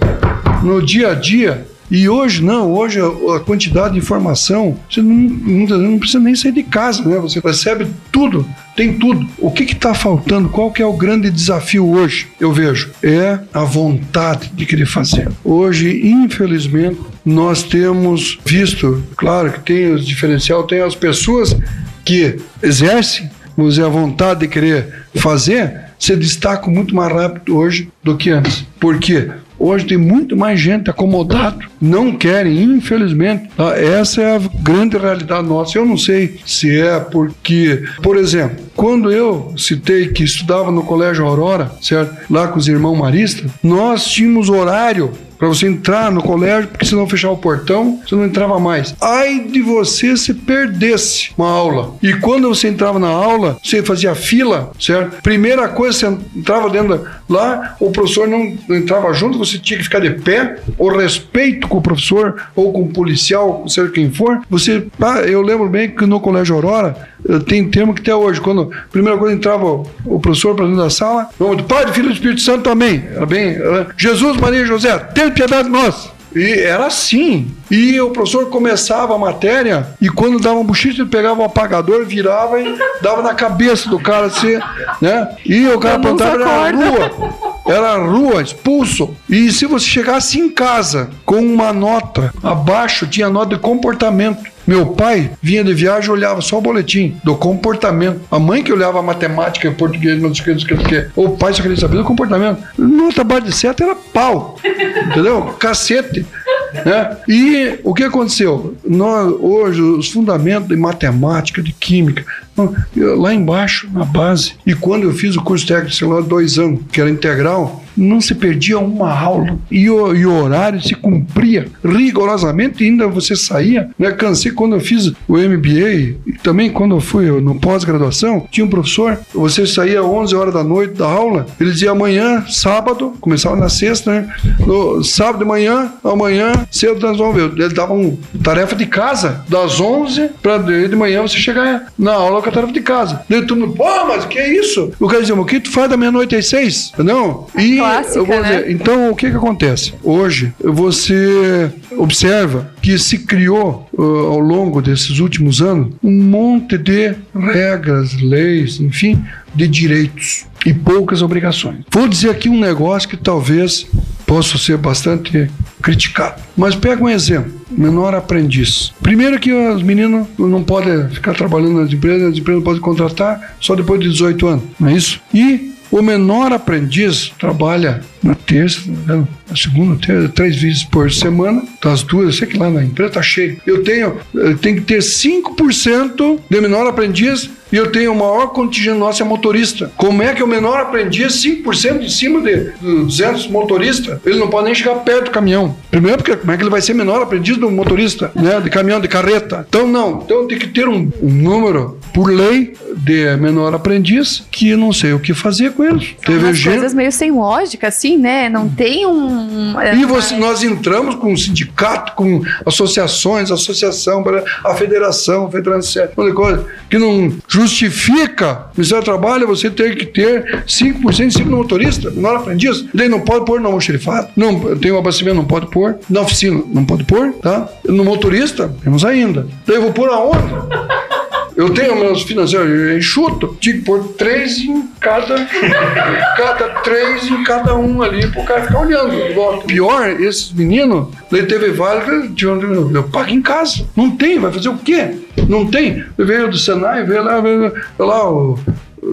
no dia a dia. E hoje não, hoje a, quantidade de informação, você não, vezes não precisa nem sair de casa, né? Você recebe tudo, tem tudo. O que está faltando? Qual que é o grande desafio hoje? Eu vejo é a vontade de querer fazer. Hoje, infelizmente, nós temos visto, claro que tem os diferencial, tem as pessoas que exercem, vamos dizer, a vontade de querer fazer, se destacam muito mais rápido hoje do que antes. Por quê? Hoje tem muito mais gente acomodado, não querem, infelizmente. tá? Essa é a grande realidade nossa. Eu não sei se é porque, por exemplo, quando eu citei que estudava no Colégio Aurora, certo? Lá com os irmãos maristas, nós tínhamos horário para você entrar no colégio, porque se não fechar o portão, você não entrava mais. Ai de você se perdesse uma aula. E quando você entrava na aula, você fazia fila, certo? Primeira coisa, você entrava dentro lá, o professor não entrava junto, você tinha que ficar de pé, o respeito com o professor ou com o policial, seja quem for. Você, ah, eu lembro bem que no Colégio Aurora eh, tem termo que até hoje, quando a primeira coisa entrava o, professor para dentro da sala, nome do Pai, do Filho e do Espírito Santo também. Era bem, era, Jesus, Maria e José, tenha piedade de nós. E era assim. E o professor começava a matéria e quando dava um bochicho, ele pegava o apagador, virava e dava na cabeça do cara assim, né? E o cara apontava era acorda. rua. Era rua, expulso. E se você chegasse em casa com uma nota abaixo, tinha nota de comportamento. Meu pai vinha de viagem olhava só o boletim do comportamento. A mãe que olhava a matemática, português, não sei o que, o que, o pai só queria saber do comportamento. Nota abaixo de seta era pau. Entendeu? Cacete. Né? E o que aconteceu? Nós, hoje, os fundamentos de matemática, de química, lá embaixo, na base. E quando eu fiz o curso técnico, lá, dois anos, que era integral, não se perdia uma aula. E o, e o horário se cumpria rigorosamente, e ainda você saía. Né? Cansei quando eu fiz o MBA, e também quando eu fui no pós-graduação, tinha um professor, você saía às 11 horas da noite da aula, ele dizia amanhã, sábado, começava na sexta, né? No sábado de manhã, amanhã, cedo nós vamos ver. Ele dava uma tarefa de casa, das 11 para de manhã você chegar na aula com a tarefa de casa. Daí todo mundo, pô, mas que é isso? O cara dizia, o que tu faz da meia-noite às seis? Não? E Clássica, né? dizer, então, o que que acontece? Hoje, você observa que se criou, uh, ao longo desses últimos anos, um monte de regras, leis, enfim, de direitos e poucas obrigações. Vou dizer aqui um negócio que talvez possa ser bastante criticado. Mas pega um exemplo, menor aprendiz. Primeiro que os meninos não podem ficar trabalhando nas empresas, as empresas podem contratar só depois de 18 anos, não é isso? E o menor aprendiz trabalha na terça, né, na segunda, terça, três vezes por semana, das duas, sei que lá na empresa tá cheio. Eu tenho, eu tenho que ter 5% de menor aprendiz e eu tenho o maior contingente nosso é motorista. Como é que o menor aprendiz, 5% em cima de 200 motoristas, ele não pode nem chegar perto do caminhão. Primeiro, porque como é que ele vai ser menor aprendiz do motorista, né, de caminhão, de carreta? Então, não. Então, tem que ter um, um número, por lei, de menor aprendiz, que não sei o que fazer com eles. Teve Umas gente... coisas meio sem lógica, assim, né? Não tem um. E você, nós entramos com o sindicato, com associações, associação, a federação, a federação, uma coisa que não justifica o Ministério do Trabalho você ter que ter 5% em cima do motorista, menor aprendiz. E daí não pode pôr no almoxerifado, não tem um abastecimento, não pode pôr, na oficina não pode pôr, tá? No motorista, temos ainda. Daí eu vou pôr aonde? Eu tenho meus financeiros eu enxuto, tinha que pôr três em cada, cada três em cada um ali pro cara ficar olhando. Pior, esses meninos, daí teve vários eu pago em casa. Não tem, vai fazer o quê? Não tem. Veio do Senai, veio lá, veio lá o,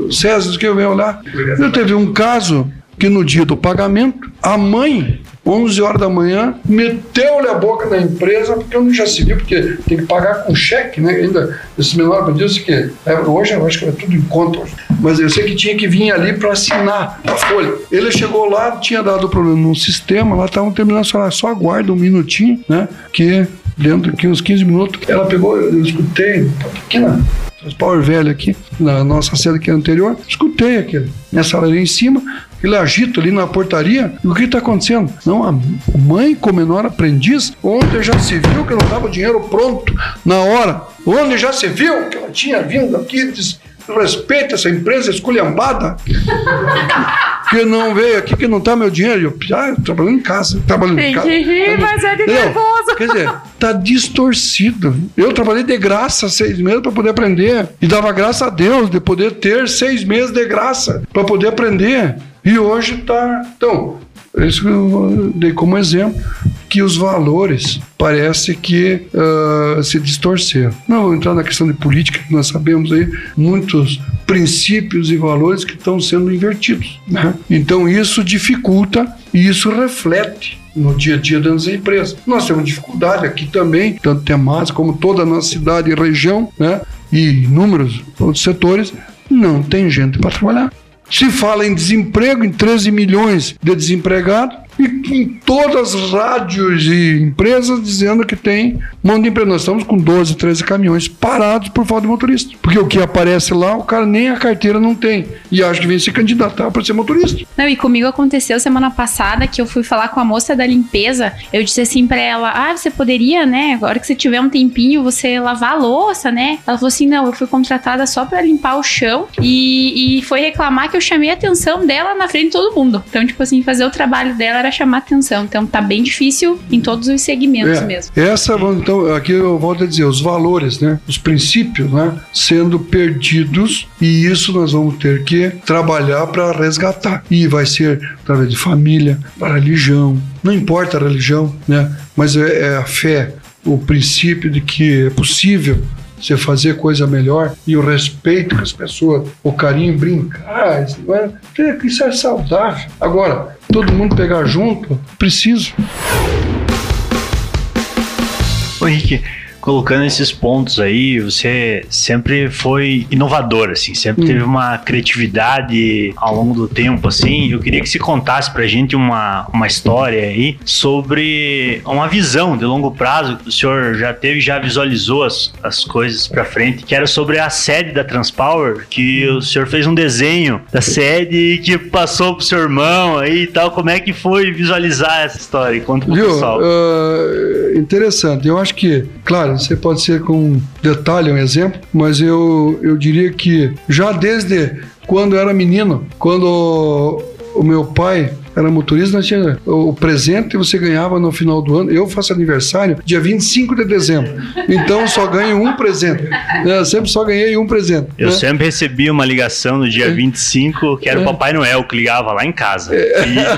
César, que veio lá. Eu teve um caso que no dia do pagamento, a mãe, 11 horas da manhã, meteu-lhe a boca na empresa, porque eu não já se viu, porque tem que pagar com cheque, né? Ainda, esse menor aprendiz que é, hoje eu acho que é tudo em conta. Mas eu sei que tinha que vir ali para assinar a folha. Ele chegou lá, tinha dado problema no sistema, lá estavam terminando, só, só aguarda um minutinho, né? Que dentro de uns 15 minutos, ela pegou, eu escutei, pequena Power velho aqui, na nossa sede que é anterior, escutei aquele. Nessa ali em cima, ele agita ali na portaria. E o que está acontecendo? Não, a mãe com menor aprendiz, ontem já se viu que não dava o dinheiro pronto na hora. Onde já se viu que ela tinha vindo aqui e disse, respeita essa empresa esculhambada. que não veio aqui, que não tá meu dinheiro. Eu, ah, eu trabalhando em casa, trabalhando em Tem casa. que rir, mas é de Entendeu? nervoso. Quer dizer, tá distorcido. Eu trabalhei de graça seis meses para poder aprender. E dava graça a Deus de poder ter seis meses de graça para poder aprender. E hoje tá. Então, isso que eu dei como exemplo, que os valores parece que ah, se distorceram. Não vou entrar na questão de política, que nós sabemos aí muitos princípios e valores que estão sendo invertidos. né? Então isso dificulta e isso reflete no dia a dia das empresas. Nós temos dificuldade aqui também, tanto temática como toda a nossa cidade e região, né? e inúmeros outros setores, não tem gente para trabalhar. Se fala em desemprego, em 13 milhões de desempregados, e em todas as rádios e empresas dizendo que tem monte de emprego. Nós estamos com 12, 13 caminhões parados por falta de motorista. Porque o que aparece lá, o cara nem a carteira não tem. E acha que vem se candidatar para ser motorista. Não, e comigo aconteceu semana passada que eu fui falar com a moça da limpeza. Eu disse assim pra ela: Ah, você poderia, né? Agora que você tiver um tempinho, você lavar a louça, né? Ela falou assim: Não, eu fui contratada só pra limpar o chão e, e foi reclamar que eu chamei a atenção dela na frente de todo mundo. Então, tipo assim, fazer o trabalho dela era chamar atenção. Então, tá bem difícil em todos os segmentos É, mesmo. Essa, então, aqui eu volto a dizer, os valores, né? Os princípios, né? Sendo perdidos e isso nós vamos ter que trabalhar para resgatar. E vai ser através de família, religião, não importa a religião, né? Mas é, é a fé, o princípio de que é possível você fazer coisa melhor e o respeito com as pessoas, o carinho, brincar, isso, não é- isso é saudável. Agora, todo mundo pegar junto, preciso. Ô Henrique, colocando esses pontos aí, você sempre foi inovador, assim, sempre Hum. teve uma criatividade ao longo do tempo, assim. Eu queria que você contasse pra gente uma, uma história aí sobre uma visão de longo prazo que o senhor já teve, já visualizou as, as coisas pra frente, que era sobre a sede da Transpower, que o senhor fez um desenho da sede e que passou pro seu irmão aí e tal. Como é que foi visualizar essa história? Conta pro Viu? pessoal. Ah, interessante. Eu acho que, claro, você pode ser com um detalhe, um exemplo, mas eu, eu diria que já desde quando eu era menino, quando o meu pai era motorista, nós tinha o presente você ganhava no final do ano. Eu faço aniversário dia 25 de dezembro. Então só ganho um presente. Eu sempre só ganhei um presente. Eu né? sempre recebi uma ligação no dia 25, que era o É. Papai Noel que ligava lá em casa. E,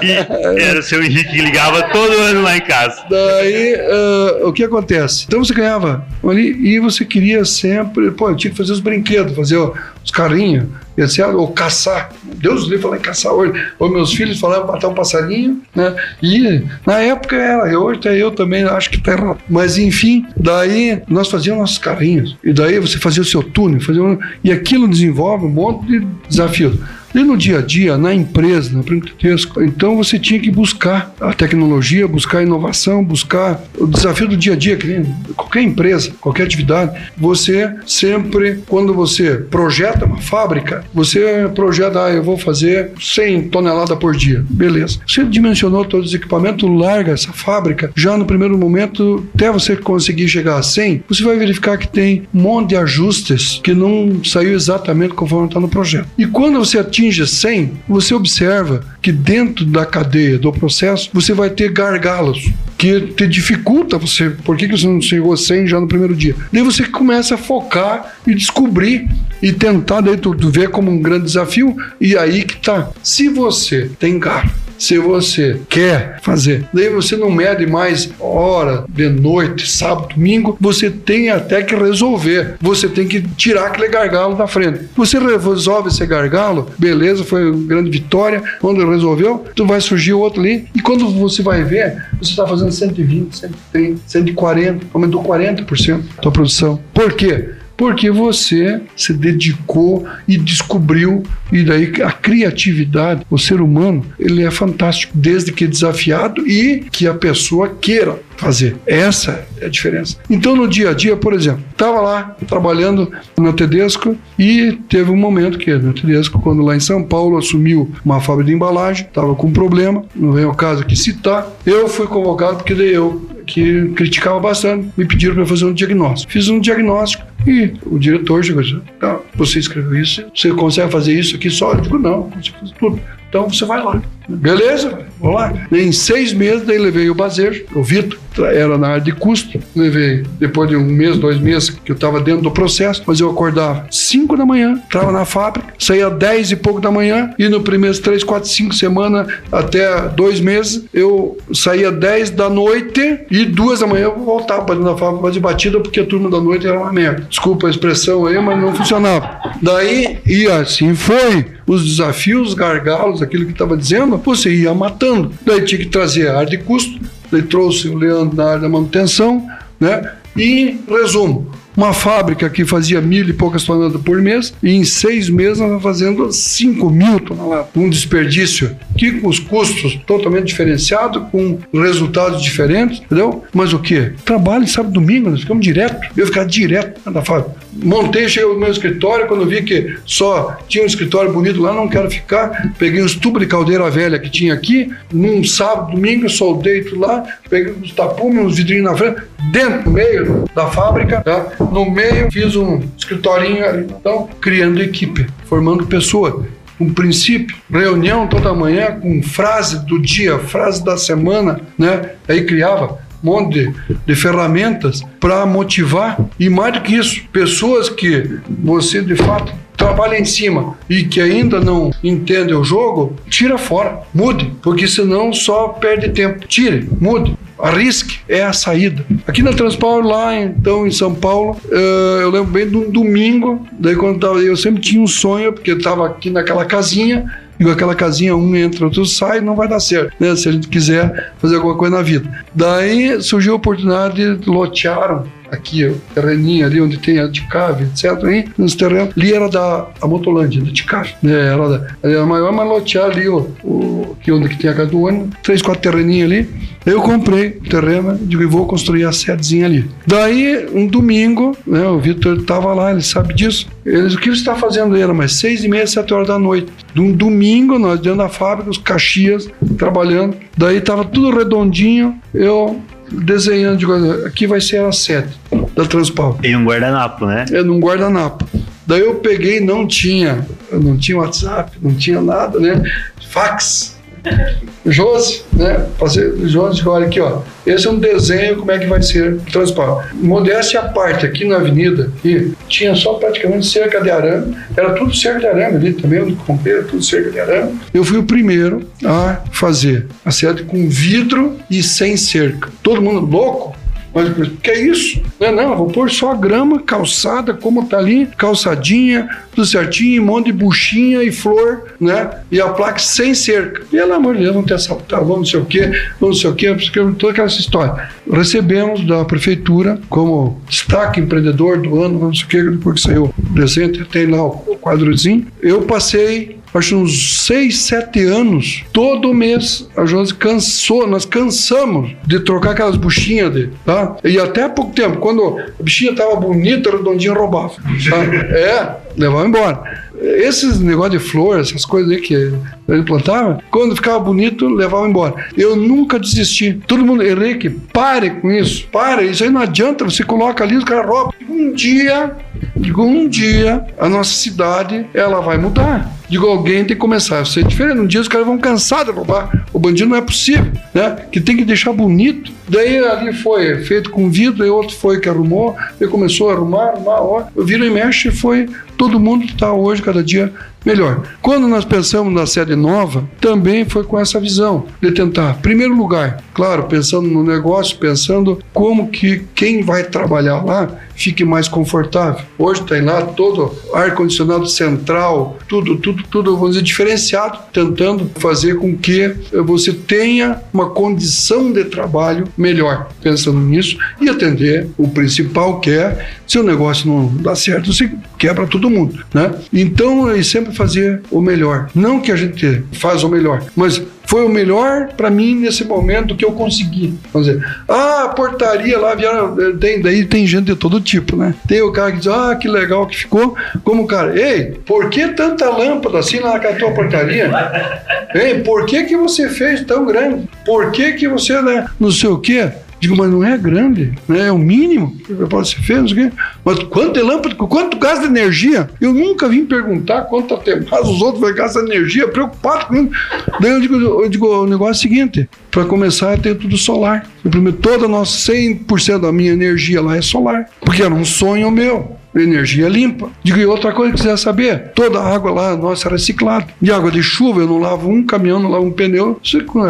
e era o seu Henrique que ligava todo ano lá em casa. Daí, ah, o que acontece? Então você ganhava ali e você queria sempre, pô, eu tinha que fazer os brinquedos, fazer ó, os carrinhos, etc., ou caçar. Deus livre falar em caçar hoje. Ou meus filhos falavam matar um passarinho, né? E na época era, hoje até eu também acho que tá errado. Mas enfim, daí nós fazíamos nossos carrinhos. E daí você fazia o seu túnel, fazia um- e aquilo desenvolve um monte de desafios. E no dia a dia, na empresa, na Printesco, então você tinha que buscar a tecnologia, buscar a inovação, buscar o desafio do dia a dia, que qualquer empresa, qualquer atividade. Você sempre, quando você projeta uma fábrica, você projeta, ah, eu vou fazer 100 toneladas por dia. Beleza. Você dimensionou todos os equipamentos, larga essa fábrica, já no primeiro momento, até você conseguir chegar a 100, você vai verificar que tem um monte de ajustes que não saiu exatamente conforme está no projeto. E quando você atinge 100, você observa que dentro da cadeia do processo, você vai ter gargalos que te dificulta você. Por que, que você não chegou a 100 já no primeiro dia? Daí você começa a focar e descobrir e tentar daí tu, tu vê como um grande desafio e aí que tá. Se você tem garra, se você quer fazer, daí você não mede mais hora, de noite, sábado, domingo, você tem até que resolver. Você tem que tirar aquele gargalo da frente. Você resolve esse gargalo, beleza, foi uma grande vitória. Quando resolveu, tu vai surgir outro ali. E quando você vai ver, você está fazendo 120, 130, 140, aumentou 40% da tua produção. Por quê? Porque você se dedicou e descobriu, e daí a criatividade, o ser humano, ele é fantástico, desde que desafiado e que a pessoa queira fazer. Essa é a diferença. Então, no dia a dia, por exemplo, estava lá trabalhando no Tedesco e teve um momento que no Tedesco, quando lá em São Paulo assumiu uma fábrica de embalagem, estava com um problema, não vem o caso aqui citar, eu fui convocado porque daí eu que criticava bastante, me pediram para fazer um diagnóstico. Fiz um diagnóstico e o diretor chegou e disse: tá, você escreveu isso, você consegue fazer isso aqui só? Eu digo: não, consigo fazer tudo. Então você vai lá. Beleza? Vamos lá. Em seis meses, daí levei o Bazejo, o Vitor, era na área de custo. Levei, depois de um mês, dois meses, que eu estava dentro do processo, mas eu acordava cinco da manhã, entrava na fábrica, saía dez e pouco da manhã, e no primeiro três, quatro, cinco semanas, até dois meses, eu saía dez da noite e duas da manhã eu voltava para dentro da fábrica fazer batida, porque a turma da noite era uma merda. Desculpa a expressão aí, mas não funcionava. Daí, e assim foi. Os desafios, gargalos, aquilo que estava dizendo, você ia matando. Daí tinha que trazer a área de custo, daí trouxe o Leandro na área da manutenção, né? E, resumo, uma fábrica que fazia mil e poucas toneladas por mês, e em seis meses nós estamos fazendo 5 mil toneladas. Um desperdício que com os custos totalmente diferenciados, com resultados diferentes, entendeu? Mas o que? Trabalho sábado domingo, nós ficamos direto. Eu ficava direto na fábrica. Montei, cheguei no meu escritório, quando vi que só tinha um escritório bonito lá, não quero ficar. Peguei uns tubos de caldeira velha que tinha aqui, num sábado, domingo, soldei tudo lá, peguei uns tapumes, uns vidrinhos na frente, dentro, no meio da fábrica, tá? No meio fiz um escritorinho ali, então, criando equipe, formando pessoa. Um princípio, reunião toda manhã com frase do dia, frase da semana, né? Aí criava um monte de, de ferramentas para motivar e mais do que isso, pessoas que você de fato trabalha em cima e que ainda não entende o jogo, tira fora, mude, porque senão só perde tempo. Tire, mude. Arrisque é a saída. Aqui na Transpower, lá então em São Paulo, eh, eu lembro bem de um domingo, daí quando tava, eu sempre tinha um sonho, porque eu estava aqui naquela casinha, e com aquela casinha, um entra, outro sai, não vai dar certo, né? Se a gente quiser fazer alguma coisa na vida. Daí surgiu a oportunidade, lotearam aqui, o terreninho ali onde tem a Ticave, etc. Aí, nos terrenos, ali era da a Motolândia, da Ticave, né? Era, da, era a maior, mas lotear ali, o, aqui onde que tem a casa do ônibus, três, quatro terreninhos ali. Eu comprei o terreno, digo, vou construir a sedezinha ali. Daí, um domingo, né, o Vitor estava lá, ele sabe disso. Eles, o que você está fazendo? Era mais seis e meia, sete horas da noite. De um domingo, nós dentro da fábrica, os Caxias, trabalhando. Daí estava tudo redondinho. Eu desenhando, digo, aqui vai ser a sede da Transpal. Em um guardanapo, né? É, num guardanapo. Daí eu peguei, não tinha, não tinha WhatsApp, não tinha nada, né? Fax. Josi, né? Fazer Josi, olha aqui, ó. Esse é um desenho como é que vai ser transpal. Modéstia à parte, aqui na avenida, e tinha só praticamente cerca de arame, era tudo cerca de arame ali também, comprei, era tudo cerca de arame. Eu fui o primeiro a fazer a sede com vidro e sem cerca. Todo mundo louco, mas que é isso? Não, não, eu vou pôr só grama, calçada, como tá ali, calçadinha, tudo certinho, um monte de buchinha e flor, né? E a placa sem cerca. Pelo amor de Deus, vamos ter assaltado, vamos não sei o quê, vamos não sei o quê, toda aquela história. Recebemos da prefeitura como destaque empreendedor do ano, não sei o quê, depois que saiu o presente, tem lá o quadrozinho. Eu passei acho uns seis, sete anos, todo mês a Josi cansou, nós cansamos de trocar aquelas buchinhas dele, tá? E até há pouco tempo, quando a bichinha estava bonita, redondinha, roubava. Tá? É, levava embora. Esses negócios de flor, essas coisas aí que ele plantava, quando ficava bonito, levava embora. Eu nunca desisti. Todo mundo, Henrique, pare com isso, pare, isso aí não adianta, você coloca ali, os caras roubam. Um dia, digo, um dia, a nossa cidade, ela vai mudar. Digo, alguém tem que começar a ser diferente. Um dia os caras vão cansar de roubar. O bandido não é possível, né? Que tem que deixar bonito. Daí ali foi feito com vidro, e outro foi que arrumou, ele começou a arrumar, arrumar, ó. Eu viro e mexe, foi todo mundo está hoje, cada dia, melhor. Quando nós pensamos na sede nova, também foi com essa visão de tentar, primeiro lugar, claro, pensando no negócio, pensando como que quem vai trabalhar lá fique mais confortável. Hoje tem lá todo ar-condicionado central, tudo, tudo, tudo, vamos dizer, diferenciado, tentando fazer com que você tenha uma condição de trabalho melhor, pensando nisso e atender o principal que é, se o negócio não dá certo, você quebra todo mundo, né? Então, é sempre fazer o melhor. Não que a gente faz o melhor, mas foi o melhor para mim nesse momento que eu consegui. Dizer, ah, a portaria lá vieram, tem, daí tem gente de todo tipo, né? Tem o cara que diz, ah, que legal que ficou. Como o cara, ei, por que tanta lâmpada assim na tua portaria? ei, por que que você fez tão grande? Por que que você, né, não sei o quê? Digo, mas não é grande, né? é o mínimo que pode ser feito. Não sei o quê. Mas quanto de lâmpada, quanto gasta energia? Eu nunca vim perguntar quanto até mais os outros vai gastar energia, preocupado com isso. Daí eu digo, eu digo o negócio é o seguinte: para começar a ter tudo solar. Eu, primeiro, toda a nossa 100% da minha energia lá é solar, porque era um sonho meu energia limpa. Digo, e outra coisa que quiser saber, toda a água lá nossa é reciclada. De água de chuva, eu não lavo um caminhão, não lavo um pneu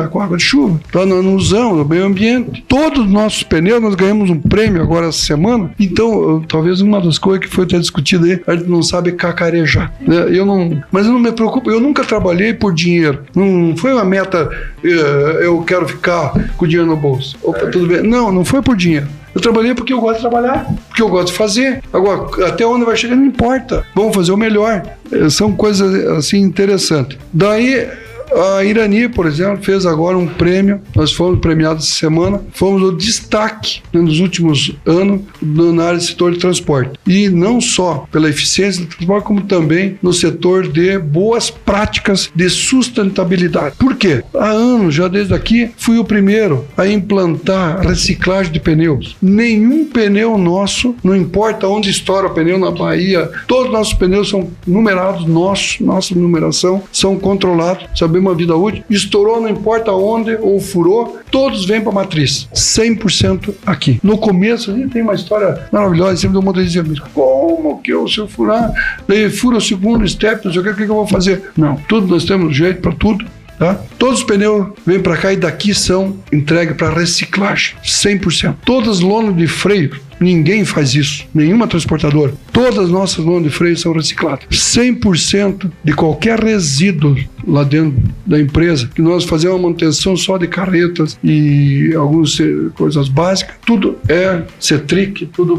com água de chuva. Então nós não usamos no meio ambiente. Todos os nossos pneus, nós ganhamos um prêmio agora essa semana. Então, talvez uma das coisas que foi até discutida aí, a gente não sabe cacarejar. Né? Eu não, mas eu não me preocupo, eu nunca trabalhei por dinheiro. Não foi uma meta, eh, eu quero ficar com dinheiro no bolso. Opa, tudo bem. Não, não foi por dinheiro. Eu trabalhei porque eu gosto de trabalhar, porque eu gosto de fazer. Agora, até onde vai chegar não importa. Vamos fazer o melhor. Eh, São coisas assim interessantes. Daí a Irani, por exemplo, fez agora um prêmio. Nós fomos premiados essa semana. Fomos o destaque né, nos últimos anos na área do setor de transporte. E não só pela eficiência do transporte, como também no setor de boas práticas de sustentabilidade. Por quê? Há anos, já desde aqui, fui o primeiro a implantar reciclagem de pneus. Nenhum pneu nosso, não importa onde estoura o pneu na Bahia, todos os nossos pneus são numerados, nossos, nossa numeração, são controlados. Sabemos uma vida útil, estourou não importa onde ou furou, todos vêm para a matriz, 100% aqui. No começo, tem uma história maravilhosa, sempre do motorista dizia, como que eu, se eu furar, daí fura o segundo step, não sei o que, o que eu vou fazer? Não, tudo, nós temos jeito para tudo, Tá? Todos os pneus vêm para cá e daqui são entregues para reciclagem, 100%. Todas as lonas de freio, ninguém faz isso, nenhuma transportadora. Todas as nossas lonas de freio são recicladas. 100% de qualquer resíduo lá dentro da empresa, que nós fazemos uma manutenção só de carretas e algumas coisas básicas, tudo é cetric, tudo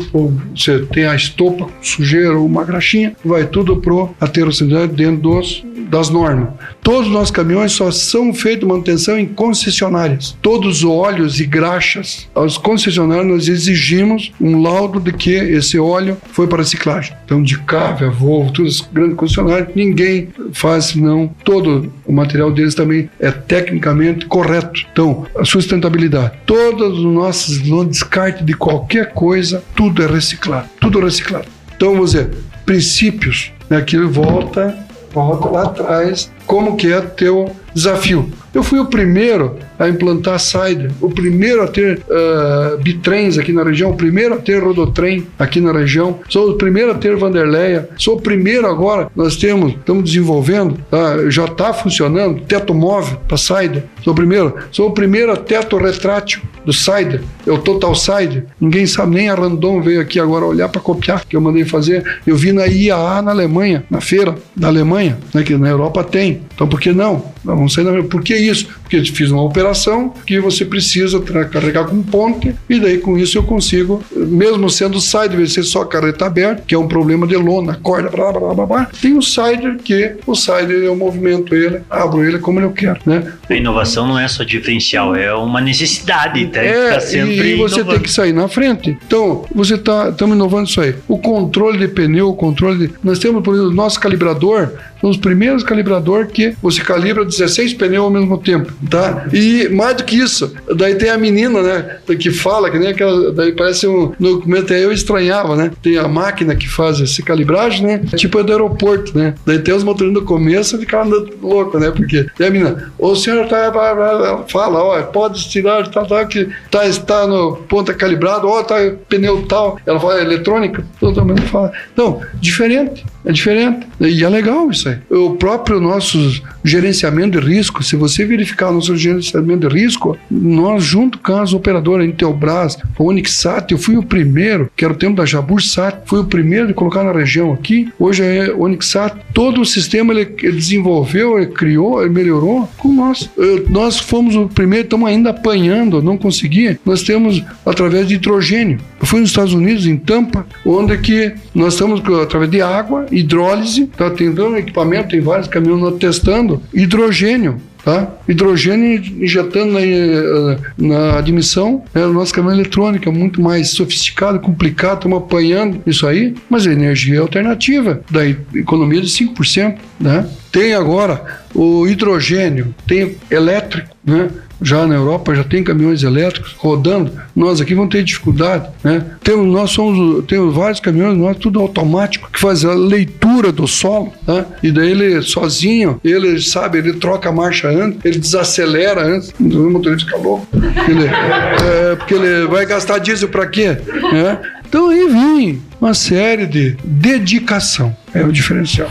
você tem a estopa, sujeira ou uma graxinha, vai tudo pro aterro sanitário dentro dos, das normas. Todos os nossos caminhões só são feitos manutenção em concessionárias. Todos os óleos e graxas, aos concessionários nós exigimos um laudo de que esse óleo foi para reciclagem. Então, de Cávia, Volvo, todos os grandes concessionários, ninguém faz, senão todo o material deles também é tecnicamente correto. Então, a sustentabilidade. Todos os nossos no descarte de qualquer coisa, tudo é reciclado. Tudo reciclado. Então, vamos dizer, princípios, né, volta, volta lá atrás, como que é teu desafio. Eu fui o primeiro a implantar Cider, o primeiro a ter uh, bitrens aqui na região, o primeiro a ter rodotrem aqui na região, sou o primeiro a ter Vanderleia, sou o primeiro agora, nós temos, estamos desenvolvendo, tá? já está funcionando, teto móvel para Cider, sou o primeiro, sou o primeiro a teto retrátil do Cider, é o Total Cider, ninguém sabe, nem a Randon veio aqui agora olhar para copiar, que eu mandei fazer, eu vi na IAA na Alemanha, na feira da Alemanha, né, que na Europa tem, então por que não? Vamos sair na... Por que isso? Porque eu fiz uma operação que você precisa carregar com ponte e daí com isso eu consigo, mesmo sendo side, ser só carreta aberta, que é um problema de lona, corda, blá, blá, blá, blá. Tem o sider que o sider eu movimento ele, abro ele como eu quero, né? A inovação não é só diferencial, é uma necessidade, tá? É, tá sempre e você inovando. tem que sair na frente. Então, você tá, estamos inovando isso aí. O controle de pneu, o controle de... Nós temos, por exemplo, o nosso calibrador, são os primeiros calibrador que você calibra 16 pneus ao mesmo tempo, tá? E mais do que isso, daí tem a menina, né, que fala, que nem aquela, daí parece um, no documento aí eu estranhava, né? Tem a máquina que faz essa calibragem, né? Tipo é do aeroporto, né? Daí tem os motoristas no começo andando louco, né? Porque e a menina, o senhor tá, ela fala, ó, pode tirar, tá, tá, que tá, está no ponta calibrado, ó, tá pneu tal. Ela fala, é eletrônica, mundo fala. Então, diferente. É diferente. E é legal isso aí. O próprio nosso gerenciamento de risco, se você verificar o nosso gerenciamento de risco, nós, junto com as operadoras Intelbras, Onixat, eu fui o primeiro, que era o tempo da Jabur Sat, fui o primeiro de colocar na região aqui. Hoje é Onixat. Todo o sistema ele, ele desenvolveu, ele criou, ele melhorou com nós. Eu- nós fomos o primeiro, estamos ainda apanhando, não consegui. Nós temos através de hidrogênio. Eu fui nos Estados Unidos, em Tampa, onde que nós estamos através de água, hidrólise, tá tentando equipamento, tem vários caminhões testando, hidrogênio. Tá? Hidrogênio injetando na, eh, na admissão, é o nosso caminhão eletrônico, é muito mais sofisticado, complicado, estamos apanhando isso aí, mas a energia é alternativa, da economia de 5%. Né? Tem agora o hidrogênio, tem elétrico, né? Já na Europa já tem caminhões elétricos rodando. Nós aqui vamos ter dificuldade, né? Temos, nós somos, temos vários caminhões, nós tudo automático que faz a leitura do solo, tá? E daí ele sozinho, ele sabe, ele troca a marcha antes, ele desacelera antes. O motorista fica louco. Ele, é, porque ele vai gastar diesel para quê? Né? Então aí vem uma série de dedicação. É o diferencial.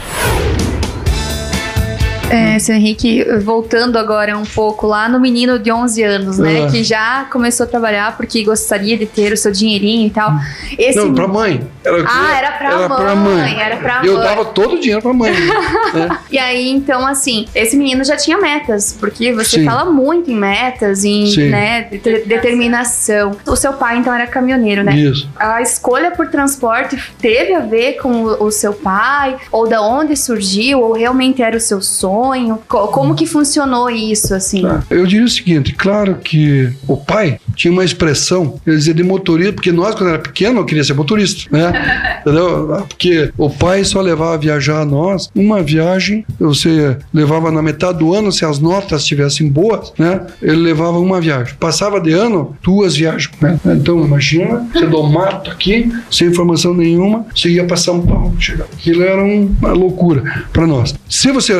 É, seu Henrique, voltando agora um pouco lá no menino de 11 anos, né? Ah. Que já começou a trabalhar porque gostaria de ter o seu dinheirinho e tal. Esse... Não, pra mãe. Era, Ah, era pra era mãe, pra mãe. era pra Eu mãe. dava todo o dinheiro pra mãe. né? E aí, então, assim, esse menino já tinha metas, porque você Sim. fala muito em metas, em Sim. né, de- determinação. O seu pai, então, era caminhoneiro, né? Isso. A escolha por transporte teve a ver com o, o seu pai? Ou da onde surgiu? Ou realmente era o seu sonho? Co- como que funcionou isso, assim? Tá. Eu diria o seguinte, claro que o pai tinha uma expressão, ele dizia de motorista, porque nós, quando era pequeno, eu queria ser motorista, né? Entendeu? Porque o pai só levava a viajar nós, uma viagem, você levava na metade do ano, se as notas estivessem boas, né? Ele levava uma viagem. Passava de ano, duas viagens, né? Então, imagina, você do mato aqui, sem informação nenhuma, você ia para São Paulo, chegava. Aquilo era um- uma loucura para nós. Se você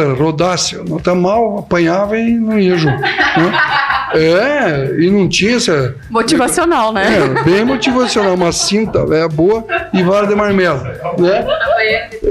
rodasse, nota mal, apanhava e não ia junto. né? É, e não tinha essa. Motivacional, né? É, bem motivacional, uma cinta é boa e vara de marmelo, né?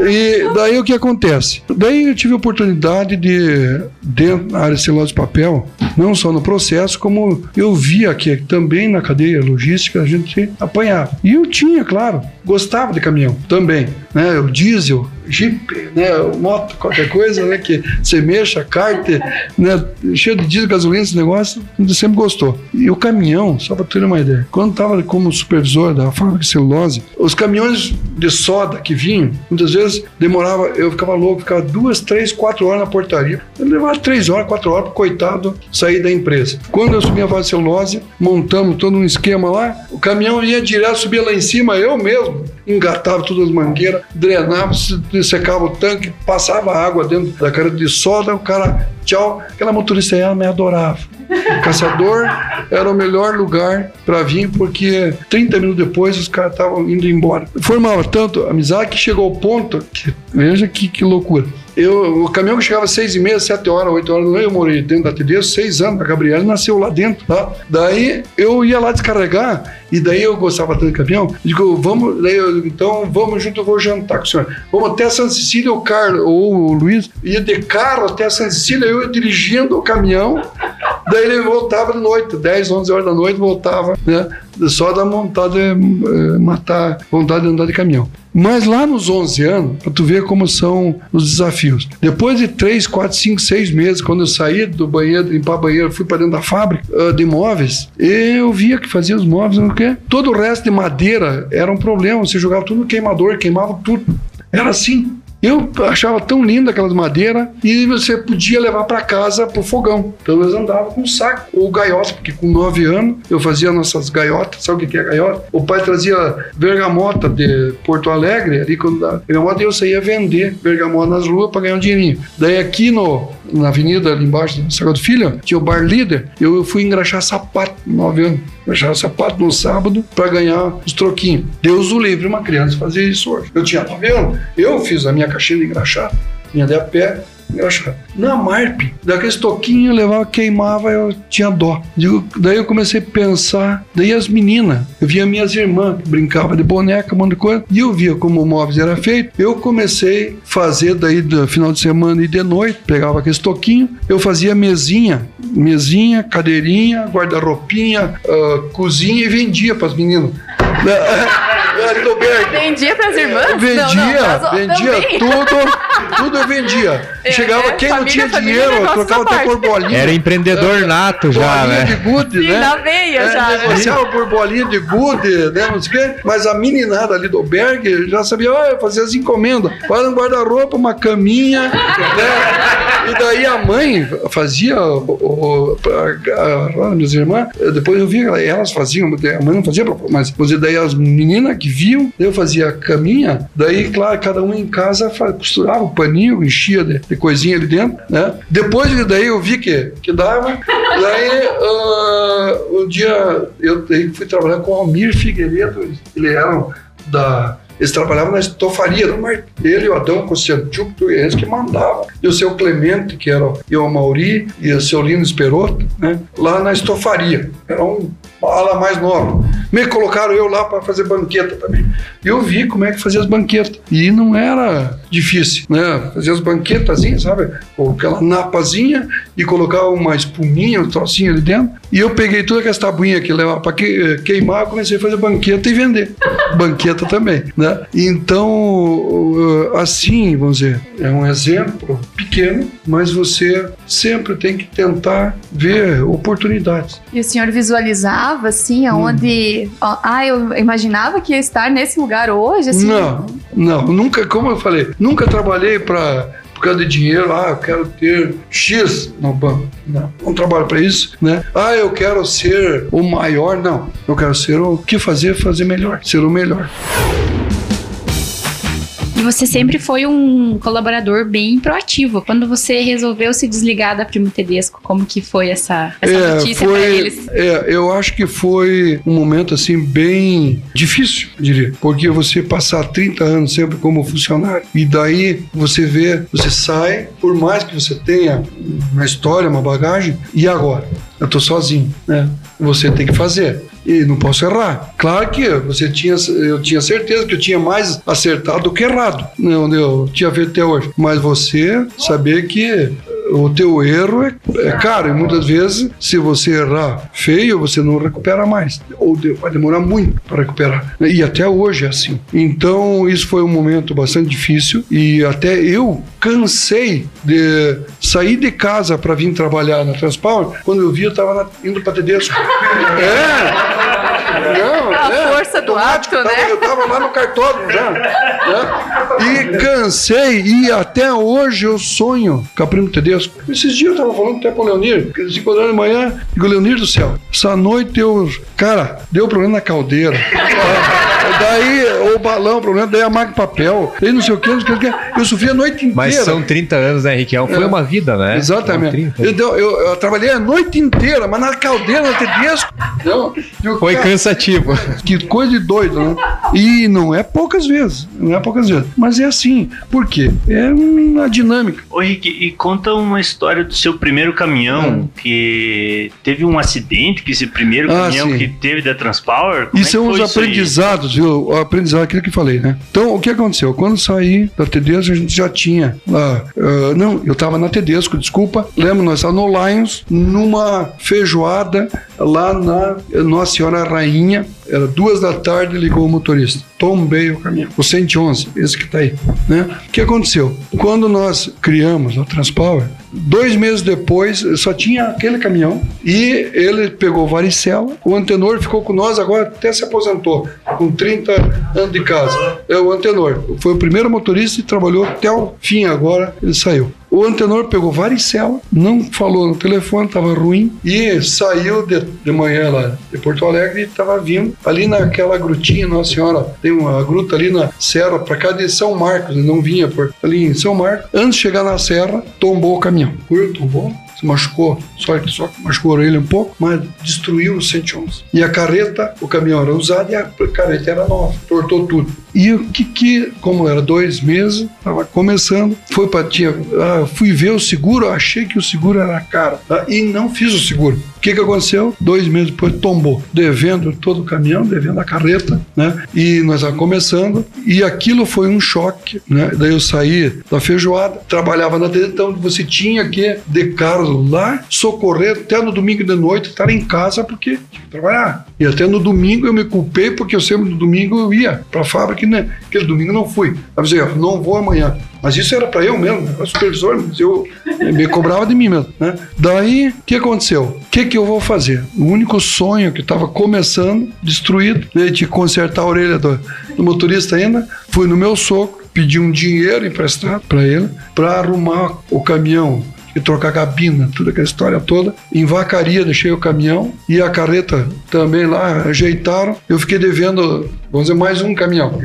E daí o que acontece? Daí eu tive a oportunidade de, dentro da área de celulose de papel, não só no processo, como eu via que também na cadeia logística a gente apanhava. E eu tinha, claro, gostava de caminhão também, né? O diesel, Jeep, né? Moto, qualquer coisa, né? Que você mexa, cárter, né? Cheio de diesel, gasolina, esse negócio, gente sempre gostou. E o caminhão, só para ter uma ideia, quando estava como supervisor da fábrica de celulose, os caminhões de soda que vinham, muitas vezes demorava, eu ficava louco, ficava duas, três, quatro horas na portaria. Eu levava três horas, quatro horas para coitado sair da empresa. Quando eu subi a fase de celulose, montamos todo um esquema lá, o caminhão ia direto, subia lá em cima, eu mesmo engatava todas as mangueiras, drenava, se- secava o tanque, passava água dentro da cara de soda, o cara, tchau. Aquela motorista aí, ela me adorava. O caçador era o melhor lugar para vir, porque 30 minutos depois os caras estavam indo embora. Formava tanto amizade que chegou ao ponto, que, veja que, que loucura. Eu, o caminhão que chegava às seis e meia, sete horas, oito horas eu morei dentro da TD, seis anos, a Gabriela nasceu lá dentro, tá? Daí eu ia lá descarregar, e daí eu gostava tanto do caminhão, digo, vamos, daí eu, então vamos junto, eu vou jantar com o senhor. Vamos até Santa Cecília, o Carlos, ou o Luiz, ia de carro até Santa Cecília, eu dirigindo o caminhão, daí ele voltava de noite, 10, 11 horas da noite, voltava, né? Só da vontade de eh, matar, vontade de andar de caminhão. Mas lá nos 11 anos, para tu ver como são os desafios. Depois de 3, 4, 5, 6 meses, quando eu saí do banheiro, limpar banheiro, fui para dentro da fábrica ah, de móveis, eu via que fazia os móveis, não quê. Todo o resto de madeira era um problema. Você jogava tudo no queimador, queimava tudo. Era assim. Eu achava tão linda aquelas madeiras e você podia levar para casa pro fogão. Então eu andava com saco ou gaiota, porque com 9 anos eu fazia nossas gaiotas. Sabe o que é gaiota? O pai trazia bergamota de Porto Alegre, ali quando da bergamota, eu saía vender bergamota nas ruas para ganhar um dinheirinho. Daí aqui no, na avenida, ali embaixo do Sagrado Filho, tinha o bar líder, eu fui engraxar sapato, 9 anos. Engraxar sapato no sábado para ganhar os troquinhos. Deus o livre, uma criança fazer isso hoje. Eu tinha 9 anos, eu fiz a minha caixinha de engraxar, vinha de a pé, Eu achava. Na Marp, daqueles toquinhos, eu levava, queimava, eu tinha dó. Daí eu comecei a pensar, daí as meninas, eu via minhas irmãs que brincavam de boneca, um monte de coisa, e eu via como o móveis era feito. Eu comecei a fazer daí do final de semana e de noite, pegava aqueles toquinhos, eu fazia mesinha, mesinha, cadeirinha, guarda-roupinha, ah, cozinha e vendia para as meninas. Do Berg. Vendia pras irmãs? Vendia, Não, não, vendia também. tudo, tudo eu vendia. É, Chegava é, quem não família, tinha família, dinheiro, negócio trocava até por bolinha. Era empreendedor nato já, né? de gude, Sim, né? na veia É, já, né? negociava por bolinha de gude, né? Não sei o quê. Mas a meninada ali do Berg já sabia, olha, fazer as encomendas. Faz um guarda-roupa, uma caminha, né? E daí a mãe fazia, o, o, a, a, minhas irmãs, depois eu vi elas faziam, a mãe não fazia, mas mas daí as meninas que viam, eu fazia a caminha, daí, claro, cada um em casa costurava o paninho, enchia de, de coisinha ali dentro, né? Depois daí eu vi que, que dava, daí ah, um dia eu fui trabalhar com o Almir Figueiredo, ele era da eles trabalhavam na estofaria Mar. Ele, o Adão Koscianchuk, eles que mandavam. E o seu Clemente, que era e o Mauri, e o seu Lino Esperotto, né? Lá na estofaria. Era um ala mais nova. Me colocaram eu lá para fazer banqueta também. Eu vi como é que fazia as banquetas. E não era difícil, né? Fazia as banquetazinhas, sabe? Com aquela napazinha e colocava uma espuminha, um trocinho ali dentro. E eu peguei toda aquela tabuinha que levava para queimar, comecei a fazer banqueta e vender. banqueta também, né? Então, assim, vamos dizer, é um exemplo pequeno, mas você sempre tem que tentar ver oportunidades. E o senhor visualizava, assim, aonde... ó, ah, eu imaginava que ia estar nesse lugar hoje, assim? Não, não, nunca, como eu falei, nunca trabalhei para por causa de dinheiro, ah, eu quero ter X no banco. Não, não trabalho para isso, né? Ah, eu quero ser o maior, não. Eu quero ser o que fazer, fazer melhor, ser o melhor. E você sempre foi um colaborador bem proativo. Quando você resolveu se desligar da Primo Tedesco, como que foi essa, essa notícia pra eles? é, eu acho que foi um momento assim bem difícil, diria, porque você passar 30 anos sempre como funcionário e daí você vê, você sai, por mais que você tenha uma história, uma bagagem, e agora? Eu tô sozinho, né? Você tem que fazer. E não posso errar. Claro que você tinha, eu tinha certeza que eu tinha mais acertado do que errado, né, onde eu tinha feito até hoje. Mas você saber que o teu erro é, é caro. E muitas vezes se você errar feio você não recupera mais. Ou de- vai demorar muito para recuperar e até hoje é assim. Então isso foi um momento bastante difícil. E até eu cansei de sair de casa para vir trabalhar na Transpower. Quando eu vi eu estava indo para Tedesco. É! Não, A é, força do tava- né? Eu tava lá no cartódromo já. né? E cansei, e até hoje eu sonho com a Primo Tedesco. Esses dias eu tava falando até pro Leonir, que eles se encontraram de manhã, digo, Leonir do céu, essa noite eu. Cara, deu problema na caldeira. Daí o balão, problema, daí a máquina de papel, daí não sei o que, não sei o que. Eu sofri a noite inteira. Mas são 30 anos, né, Henrique? Foi É. uma vida, né? Exatamente. 30. Então, eu, eu trabalhei a noite inteira, mas na caldeira, na Tedesco. Eu, Foi cara, cansativo. Que coisa de doido, né? E não é poucas vezes, não é poucas vezes. Mas é assim. Por quê? É uma dinâmica. Ô Rick, e conta uma história do seu primeiro caminhão, que teve um acidente, que esse primeiro Ah, caminhão sim. que teve da Transpower. como Isso é são os aprendizados, viu? O aprendizado, aquilo que falei, né? Então, o que aconteceu? Quando saí da Tedesco, a gente já tinha lá. ah, não, eu tava na Tedesco, desculpa. Lembro, nós estávamos no Lions, numa feijoada lá na Nossa Senhora Rainha. Era duas da tarde, ligou o motorista. Tombei o caminhão. O 111, esse que tá aí. Né? O que aconteceu? Quando nós criamos o Transpower, dois meses depois só tinha aquele caminhão e ele pegou varicela. O antenor ficou com nós, agora até se aposentou, com 30 anos de casa. É o antenor. Foi o primeiro motorista e trabalhou até o fim, agora ele saiu. O antenor pegou varicela, não falou no telefone, estava ruim, e saiu de, de manhã lá de Porto Alegre e estava vindo ali naquela grutinha, Nossa Senhora, tem uma gruta ali na serra, para cá de São Marcos, ele não vinha por ali em São Marcos. Antes de chegar na serra, tombou o caminhão. Curto, tombou. Se machucou, só que só machucou a orelha um pouco, mas destruiu o 111. E a carreta, o caminhão era usado e a carreta era nova, tortou tudo. E o que que, como era dois meses, estava começando, foi para tinha, ah, fui ver o seguro, achei que o seguro era caro tá? e não fiz o seguro. O que que aconteceu? Dois meses depois tombou, devendo todo o caminhão, devendo a carreta, né? E nós estávamos começando e aquilo foi um choque, né? Daí eu saí da feijoada, trabalhava na TV, então você tinha que de carro lá, socorrer até no domingo de noite, estar em casa porque tinha que trabalhar. E até no domingo eu me culpei porque eu sempre no domingo eu ia para a fábrica, né? Aquele domingo não fui. Avisei, ó, não vou amanhã. Mas isso era para eu mesmo, era supervisor, mas eu me cobrava de mim mesmo, né? Daí, o que aconteceu? O que que eu vou fazer? O único sonho que estava começando, destruído, né, de consertar a orelha do, do motorista ainda, fui no meu sogro, pedi um dinheiro emprestado para ele, para arrumar o caminhão e trocar a cabina, toda aquela história toda. Em vacaria deixei o caminhão e a carreta também lá ajeitaram. Eu fiquei devendo, vamos dizer, mais um caminhão,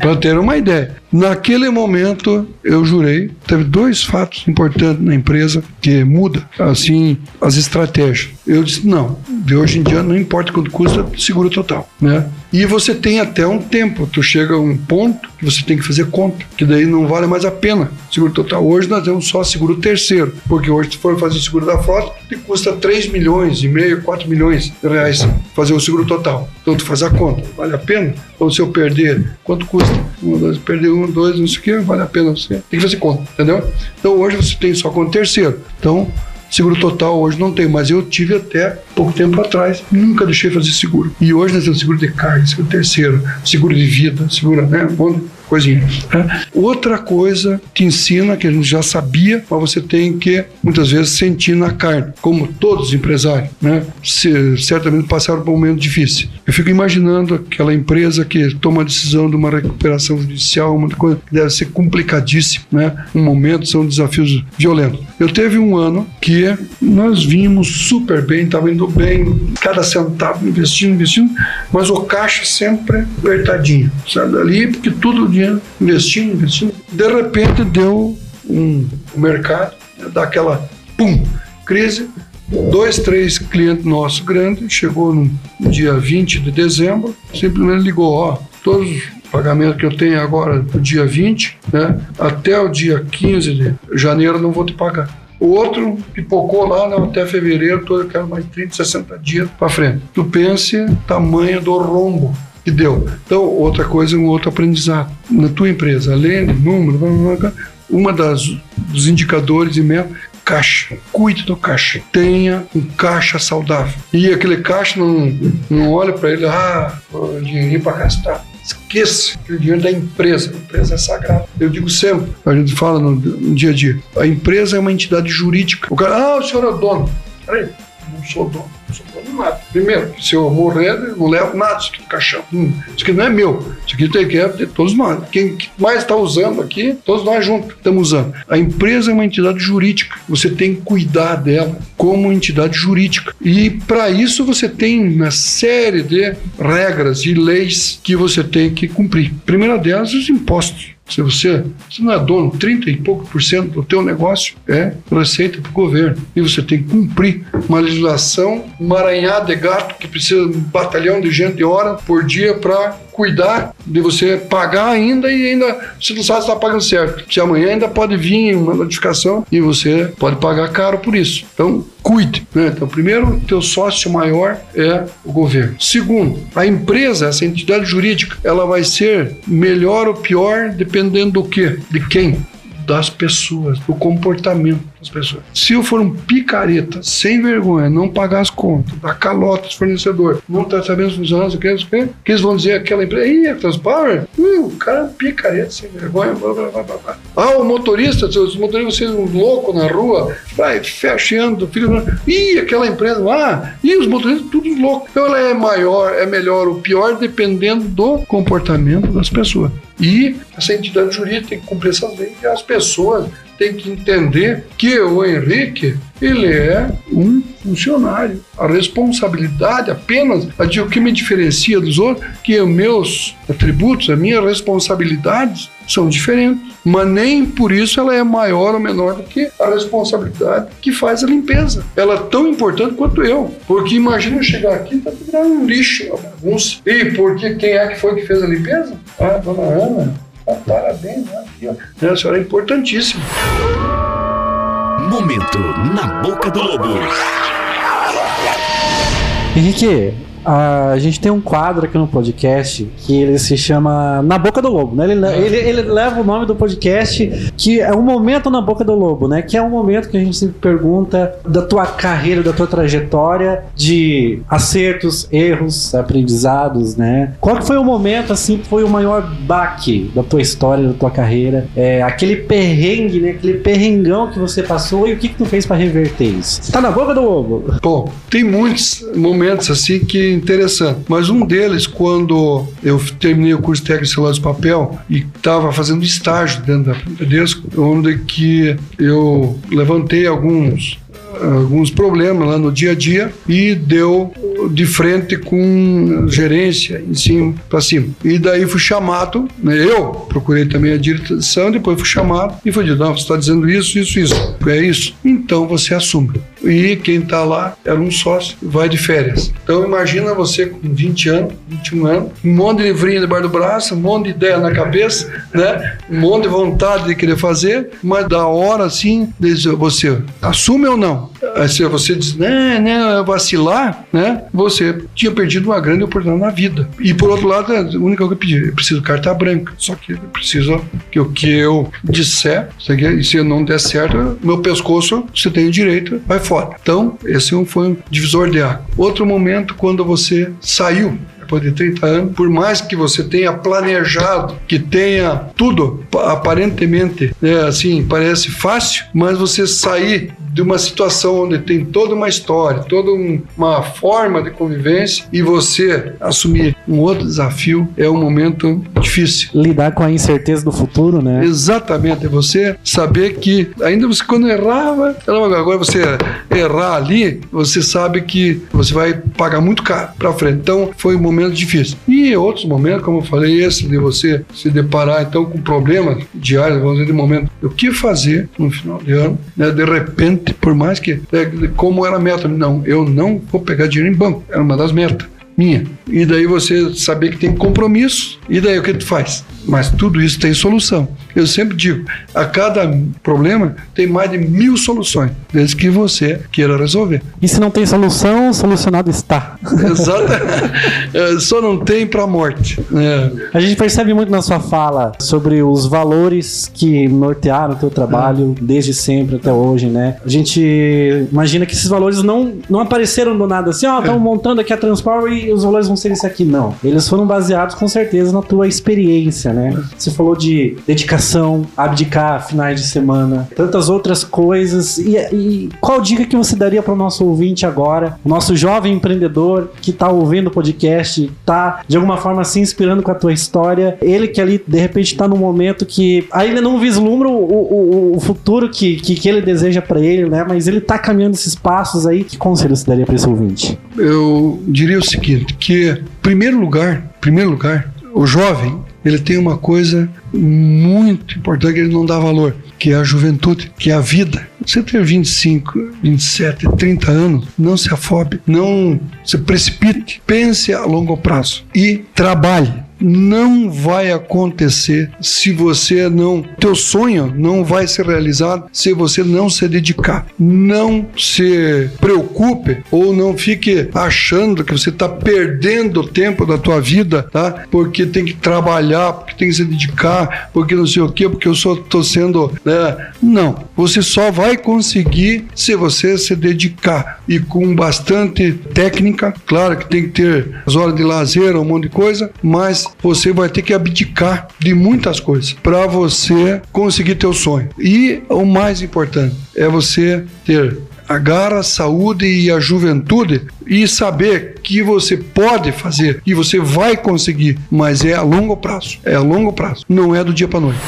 para ter uma ideia. Naquele momento eu jurei, teve dois fatos importantes na empresa que muda assim as estratégias. Eu disse não, de hoje em dia não importa quanto custa, seguro total, né? E você tem até um tempo, tu chega a um ponto que você tem que fazer conta, que daí não vale mais a pena seguro total. Hoje nós temos só seguro terceiro, porque hoje se for fazer o seguro da frota, te custa 3 milhões e meio, 4 milhões de reais fazer o seguro total. Então tu faz a conta, vale a pena? Ou se eu perder, quanto custa? Um, dois, perder um, dois, não sei o que, vale a pena você. Tem que fazer conta, entendeu? Então hoje você tem só conta terceiro. Então Seguro total hoje não tem, mas eu tive até pouco tempo atrás, nunca deixei fazer seguro. E hoje nós temos seguro de carga, seguro terceiro, seguro de vida, seguro, né? Bom, coisinha. Né? Outra coisa que ensina, que a gente já sabia, mas você tem que muitas vezes sentir na carne, como todos os empresários, né? Se, certamente passaram por um momento difícil. Eu fico imaginando aquela empresa que toma a decisão de uma recuperação judicial, uma coisa que deve ser complicadíssima, né? Um momento, são desafios violentos. Eu teve um ano que nós vimos super bem, estava indo bem, cada centavo investindo, investindo, mas o caixa sempre apertadinho, sabe? Ali, porque tudo dinheiro investindo, investindo. De repente deu um, mercado, daquela pum, crise. Dois, três clientes nossos grandes, chegou no dia 20 de dezembro, simplesmente ligou, ó, todos os pagamentos que eu tenho agora no dia 20, né, até o dia 15 de janeiro não vou te pagar. O outro pipocou lá não, até fevereiro, todo, eu quero mais 30, 60 dias para frente. Tu pense tamanho do rombo que deu. Então, outra coisa, um outro aprendizado. Na tua empresa, além de número, uma das dos indicadores e mesmo caixa. Cuide do caixa. Tenha um caixa saudável. E aquele caixa não, não olha para ele, ah, dinheirinho para gastar. Esqueça aquele dinheiro da empresa. A empresa é sagrada. Eu digo sempre, a gente fala no, no dia a dia, a empresa é uma entidade jurídica. O cara, ah, o senhor é dono. Peraí, não sou dono. Nada. Primeiro, se eu morrer, eu não levo nada isso aqui no caixão. Hum, isso aqui não é meu. Isso aqui tem que é de todos nós. Quem mais está usando aqui, todos nós juntos estamos usando. A empresa é uma entidade jurídica. Você tem que cuidar dela como entidade jurídica. E para isso você tem uma série de regras e leis que você tem que cumprir. Primeira delas, os impostos. Se você, você não é dono, 30 e pouco por cento do teu negócio é receita para o governo. E você tem que cumprir uma legislação emaranhada de gato que precisa de um batalhão de gente de hora por dia para cuidar de você pagar ainda e ainda você não sabe se está pagando certo. Se amanhã ainda pode vir uma notificação e você pode pagar caro por isso. Então, cuide. Né? Então, primeiro, teu sócio maior é o governo. Segundo, a empresa, essa entidade jurídica, ela vai ser melhor ou pior dependendo do quê? De quem? das pessoas, do comportamento pessoas. Se eu for um picareta, sem vergonha, não pagar as contas, dar calota aos fornecedores, não estar sabendo funcionar, o que, o que, que eles vão dizer aquela empresa, ih, a Transpower, uh, o cara é um picareta, sem vergonha, blá, blá, blá, blá. Ah, o motorista, os motoristas, vocês um louco na rua, vai fechando, filho, ih, aquela empresa lá, ih, os motoristas, tudo louco. Então ela é maior, é melhor ou pior, dependendo do comportamento das pessoas. E essa entidade jurídica tem que cumprir essas leis e as pessoas tem que entender que o Henrique ele é um funcionário. A responsabilidade apenas a de o que me diferencia dos outros, que os meus atributos, as minhas responsabilidades são diferentes. Mas nem por isso ela é maior ou menor do que a responsabilidade que faz a limpeza. Ela é tão importante quanto eu. Porque imagina eu chegar aqui e tá virando um lixo, uma bagunça. E porque quem é que foi que fez a limpeza? Ah, dona Ana. Parabéns, né? A senhora é importantíssima. Momento na boca do lobo. Henrique, a gente tem um quadro aqui no podcast que ele se chama Na Boca do Lobo, né? Ele, ele, ele leva o nome do podcast, que é um momento na boca do lobo, né? Que é um momento que a gente sempre pergunta da tua carreira, da tua trajetória, de acertos, erros, aprendizados, né? Qual que foi o momento, assim, que foi o maior baque da tua história, da tua carreira? É, aquele perrengue, né? Aquele perrengão que você passou e o que que tu fez pra reverter isso? Tá na boca do lobo? Pô, tem muitos momentos assim que interessante. Mas um deles, quando eu terminei o curso técnico de celular de papel e estava fazendo estágio dentro da Bradesco, onde que eu levantei alguns alguns problemas lá no dia a dia e deu de frente com gerência em cima para cima. E daí fui chamado, né, eu procurei também a direção, depois fui chamado e foi dito, não, você está dizendo isso, isso, isso. É isso. Então você assume. E quem está lá era um sócio, vai de férias. Então imagina você com 20 anos, 21 anos, um monte de livrinho debaixo do braço, um monte de ideia na cabeça, né? Um monte de vontade de querer fazer, mas da hora assim, você assume ou não? Se você diz, né, né, vacilar, né? Você tinha perdido uma grande oportunidade na vida. E por outro lado, a única coisa que eu pedi, eu preciso carta branca. Só que eu preciso que o que eu disser, se eu não der certo, meu pescoço, você tem o direito, vai fora. Então, esse foi um divisor de água. Outro momento, quando você saiu depois de 30 anos, por mais que você tenha planejado, que tenha tudo aparentemente, né, assim, parece fácil, mas você sair de uma situação onde tem toda uma história, toda um, uma forma de convivência e você assumir um outro desafio é um momento difícil. Lidar com a incerteza do futuro, né? Exatamente, é você saber que ainda você quando errava, agora você errar ali, você sabe que você vai pagar muito caro para frente. Então foi um momento difícil. E outros momentos, como eu falei, esse de você se deparar então com problemas diários, vamos dizer, de momento, o que fazer no final de ano, né? De repente por mais que, é, como era a meta, não, eu não vou pegar dinheiro em banco, era uma das metas minha. E daí você saber que tem compromisso, e daí o que tu faz? Mas tudo isso tem solução. Eu sempre digo, a cada problema tem mais de mil soluções, desde que você queira resolver. E se não tem solução, solucionado está. Exato. É, só não tem para morte. É. A gente percebe muito na sua fala sobre os valores que nortearam o teu trabalho é. desde sempre até hoje, né? A gente imagina que esses valores não, não apareceram do nada assim, ó, oh, estamos montando aqui a Transpower e os valores vão ser esse aqui. Não. Eles foram baseados com certeza na tua experiência, né? Você falou de dedicação, abdicar finais de semana, tantas outras coisas. E, e qual dica que você daria para o nosso ouvinte agora, nosso jovem empreendedor que está ouvindo o podcast, está de alguma forma se inspirando com a tua história? Ele que ali de repente está num momento que ainda não vislumbra o, o, o futuro que, que, que ele deseja para ele, né? Mas ele está caminhando esses passos aí. Que conselho você daria para esse ouvinte? Eu diria o seguinte, que primeiro lugar, primeiro lugar, o jovem ele tem uma coisa muito importante que ele não dá valor, que é a juventude, que é a vida. Você tem 25, 27, 30 anos, não se afobe, não se precipite, pense a longo prazo e trabalhe não vai acontecer se você não. Teu sonho não vai ser realizado se você não se dedicar. Não se preocupe ou não fique achando que você está perdendo o tempo da tua vida, tá? Porque tem que trabalhar, porque tem que se dedicar, porque não sei o quê, porque eu só estou sendo. Né? Não. Você só vai conseguir se você se dedicar e com bastante técnica. Claro que tem que ter as horas de lazer, um monte de coisa, mas você vai ter que abdicar de muitas coisas para você conseguir teu sonho. E o mais importante é você ter a garra, a saúde e a juventude e saber que você pode fazer e você vai conseguir, mas é a longo prazo. É a longo prazo, não é do dia para noite.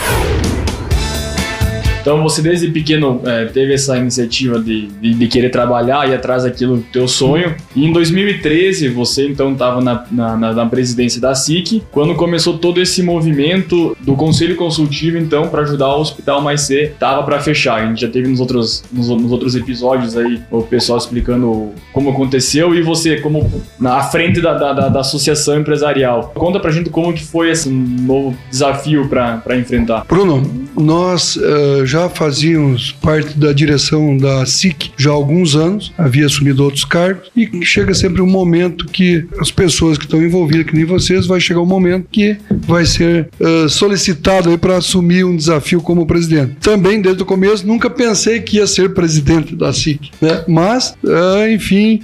Então você desde pequeno é, teve essa iniciativa de, de, de querer trabalhar e atrás daquilo teu sonho. E em 2013 você então estava na, na, na, presidência da SIC, quando começou todo esse movimento do Conselho Consultivo então para ajudar o Hospital Mais C, tava para fechar. A gente já teve nos outros, nos, nos outros episódios aí o pessoal explicando como aconteceu e você como na frente da, da, da, da associação empresarial. Conta pra gente como que foi esse novo desafio para enfrentar. Bruno, nós uh, já fazíamos parte da direção da SIC já há alguns anos, havia assumido outros cargos, e chega sempre um momento que as pessoas que estão envolvidas, que nem vocês, vai chegar um momento que vai ser uh, solicitado para assumir um desafio como presidente. Também, desde o começo, nunca pensei que ia ser presidente da SIC, né? mas, uh, enfim,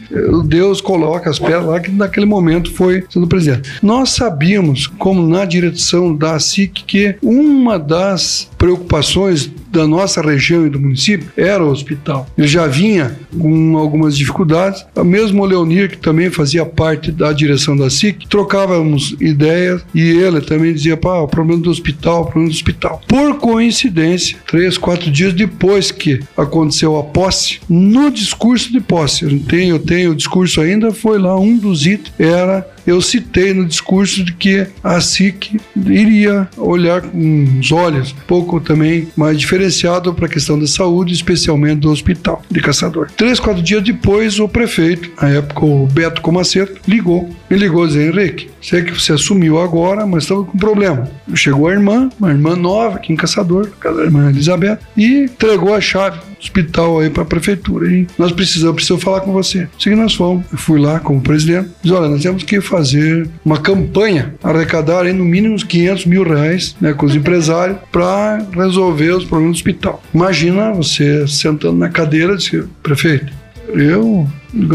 Deus coloca as pedras lá que naquele momento foi sendo presidente. Nós sabíamos, como na direção da SIC, que uma das preocupações da nossa região e do município era o hospital. Ele já vinha com algumas dificuldades. Mesmo o Leonir, que também fazia parte da direção da SIC, trocávamos ideias e ele também dizia: pá, o problema do hospital, o problema do hospital. Por coincidência, três, quatro dias depois que aconteceu a posse, no discurso de posse, eu tenho, eu tenho o discurso ainda, foi lá um dos itens, era eu citei no discurso de que a SIC iria olhar com os olhos um pouco também mais diferenciado para a questão da saúde, especialmente do hospital de Caçador. Três, quatro dias depois, o prefeito, na época o Beto Comaceto, ligou. Me ligou dizendo, Henrique, sei que você assumiu agora, mas estamos com um problema. Chegou a irmã, uma irmã nova aqui em Caçador, casa da irmã Elizabeth, e entregou a chave do hospital aí para a prefeitura. E nós precisamos, preciso falar com você. Assim que nós fomos. Eu fui lá como presidente. Diz, olha, nós temos que fazer uma campanha, arrecadar aí no mínimo uns 500 mil reais né, com os empresários para resolver os problemas do hospital. Imagina você sentando na cadeira e dizer, prefeito, eu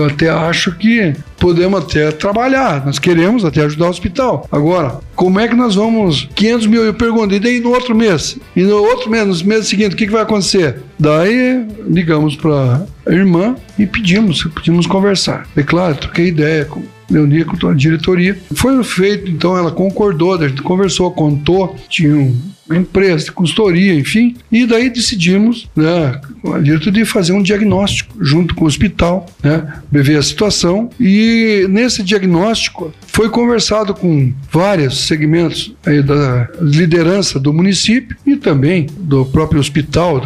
até acho que podemos até trabalhar, nós queremos até ajudar o hospital. Agora, como é que nós vamos 500 mil? Eu pergunto, e daí no outro mês? E no outro mês, no mês seguinte, o que, que vai acontecer? Daí ligamos para a irmã e pedimos, pedimos conversar. É claro, troquei ideia com Leonia com a diretoria. Foi feito, então ela concordou, a gente conversou, contou, tinha um empresa de consultoria, enfim. E daí decidimos, né, diretoria, fazer um diagnóstico junto com o hospital, né, ver a situação. E nesse diagnóstico foi conversado com vários segmentos da liderança do município e também do próprio hospital,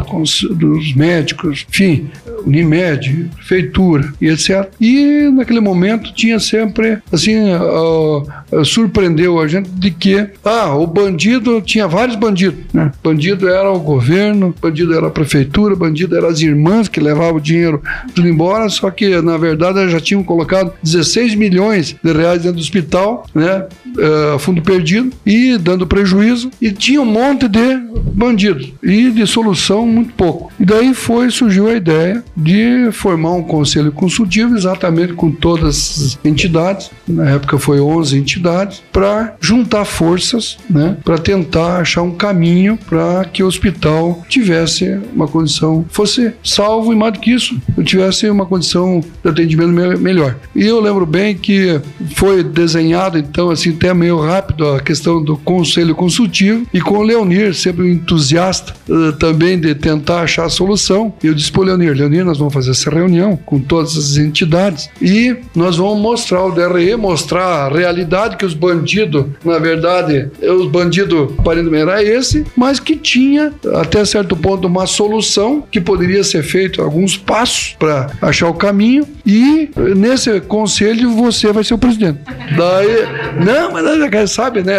dos médicos, enfim, Unimed, prefeitura e etc. E naquele momento tinha sempre, assim, uh, surpreendeu a gente de que, ah, o bandido tinha vários bandidos, né? Bandido era o governo, bandido era a prefeitura, bandido era as irmãs que levavam o dinheiro tudo embora, só que na verdade já tinham colocado 16 milhões de reais dentro do hospital, né? Uh, fundo perdido e dando prejuízo e tinha um monte de bandidos e de solução muito pouco. E daí foi surgiu a ideia de formar um conselho consultivo exatamente com todas as entidades, na época foi 11 entidades, para juntar forças, né, para tentar achar um caminho para que o hospital tivesse uma condição, fosse salvo e mais do que isso, tivesse uma condição de atendimento melhor. E eu lembro bem que foi desenhado, então, assim, até meio rápido a questão do conselho consultivo e com o Leonir, sempre um entusiasta uh, também de tentar achar a solução, eu disse para o Leonir, Leonir, nós vamos fazer essa reunião com todas as entidades e nós vamos mostrar o DRE, mostrar a realidade que os bandidos, na verdade, os bandidos parendo era esse, mas que tinha até certo ponto uma solução que poderia ser feito alguns passos para achar o caminho e nesse conselho você vai ser o presidente. Daí, não, mas sabe, né?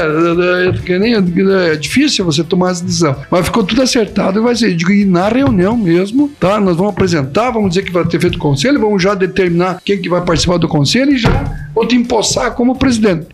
Que nem é difícil você tomar essa decisão. Mas ficou tudo acertado e vai ser. E na reunião mesmo, tá? Nós vamos apresentar, vamos dizer que vai ter feito conselho, vamos já determinar quem que vai participar do conselho e já vou te empossar como presidente.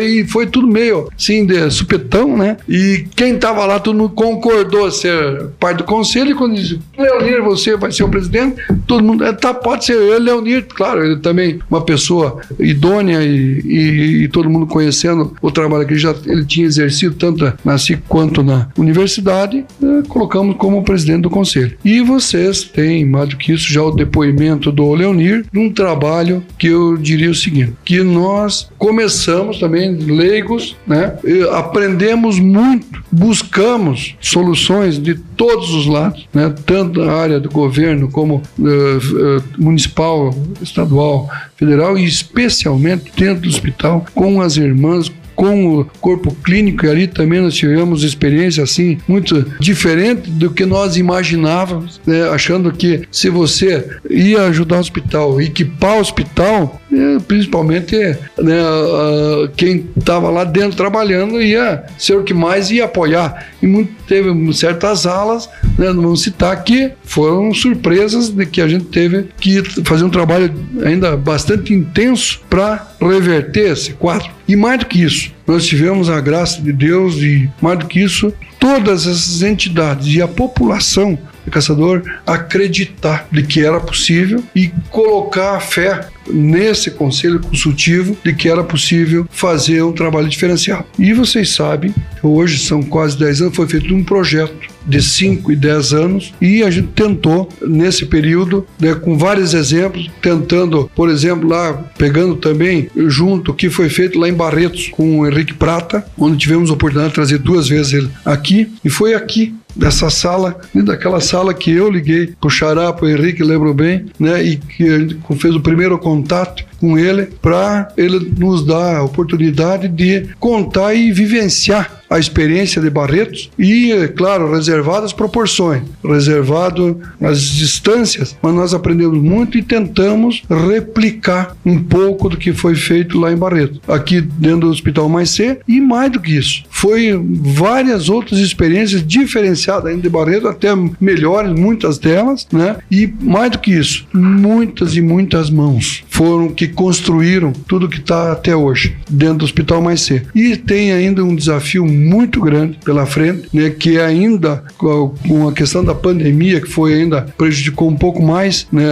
E foi tudo meio assim de supetão, né? E quem tava lá, todo mundo concordou ser parte do conselho. E quando disse, Leonir, você vai ser o presidente, todo mundo, é, tá, pode ser eu, Leonir, claro, ele também uma pessoa idônea e, e, e todo mundo conhecendo o trabalho que ele já ele tinha exercido tanto na SIC quanto na universidade, é, colocamos como presidente do conselho. E vocês têm, mais do que isso, já o depoimento do Leonir, de um trabalho que eu diria o seguinte: que nós começamos também leigos, né? Aprendemos muito, buscamos soluções de todos os lados, né? Tanto na área do governo como uh, uh, municipal, estadual, federal e especialmente dentro do hospital com as irmãs, com o corpo clínico e ali também nós tivemos experiência assim muito diferente do que nós imaginávamos, né? achando que se você ia ajudar o hospital, equipar o hospital, é, principalmente né, uh, quem estava lá dentro trabalhando ia ser o que mais ia apoiar. E muito, teve certas alas, né, não vamos citar aqui, foram surpresas de que a gente teve que fazer um trabalho ainda bastante intenso para reverter esse quadro. E mais do que isso, nós tivemos a graça de Deus e mais do que isso, todas essas entidades e a população de caçador acreditar de que era possível e colocar a fé nesse conselho consultivo de que era possível fazer um trabalho diferenciado. E vocês sabem, hoje são quase 10 anos, foi feito um projeto de 5 e 10 anos e a gente tentou nesse período, né, com vários exemplos, tentando, por exemplo, lá pegando também junto o que foi feito lá em Barretos com o Henrique Prata, onde tivemos a oportunidade de trazer duas vezes ele aqui e foi aqui dessa sala, daquela sala que eu liguei pro Xará, pro Henrique, lembro bem, né, e que fez o primeiro contato com ele para ele nos dar a oportunidade de contar e vivenciar a experiência de Barretos e, é claro, reservado as proporções, reservado as distâncias, mas nós aprendemos muito e tentamos replicar um pouco do que foi feito lá em Barretos, aqui dentro do Hospital Mais C e mais do que isso, foi várias outras experiências diferenciadas ainda de Barretos, até melhores, muitas delas, né? E mais do que isso, muitas e muitas mãos foram que construíram tudo que está até hoje dentro do Hospital Mais C. E tem ainda um desafio muito grande pela frente, né, que é ainda com a questão da pandemia, que foi ainda prejudicou um pouco mais, né,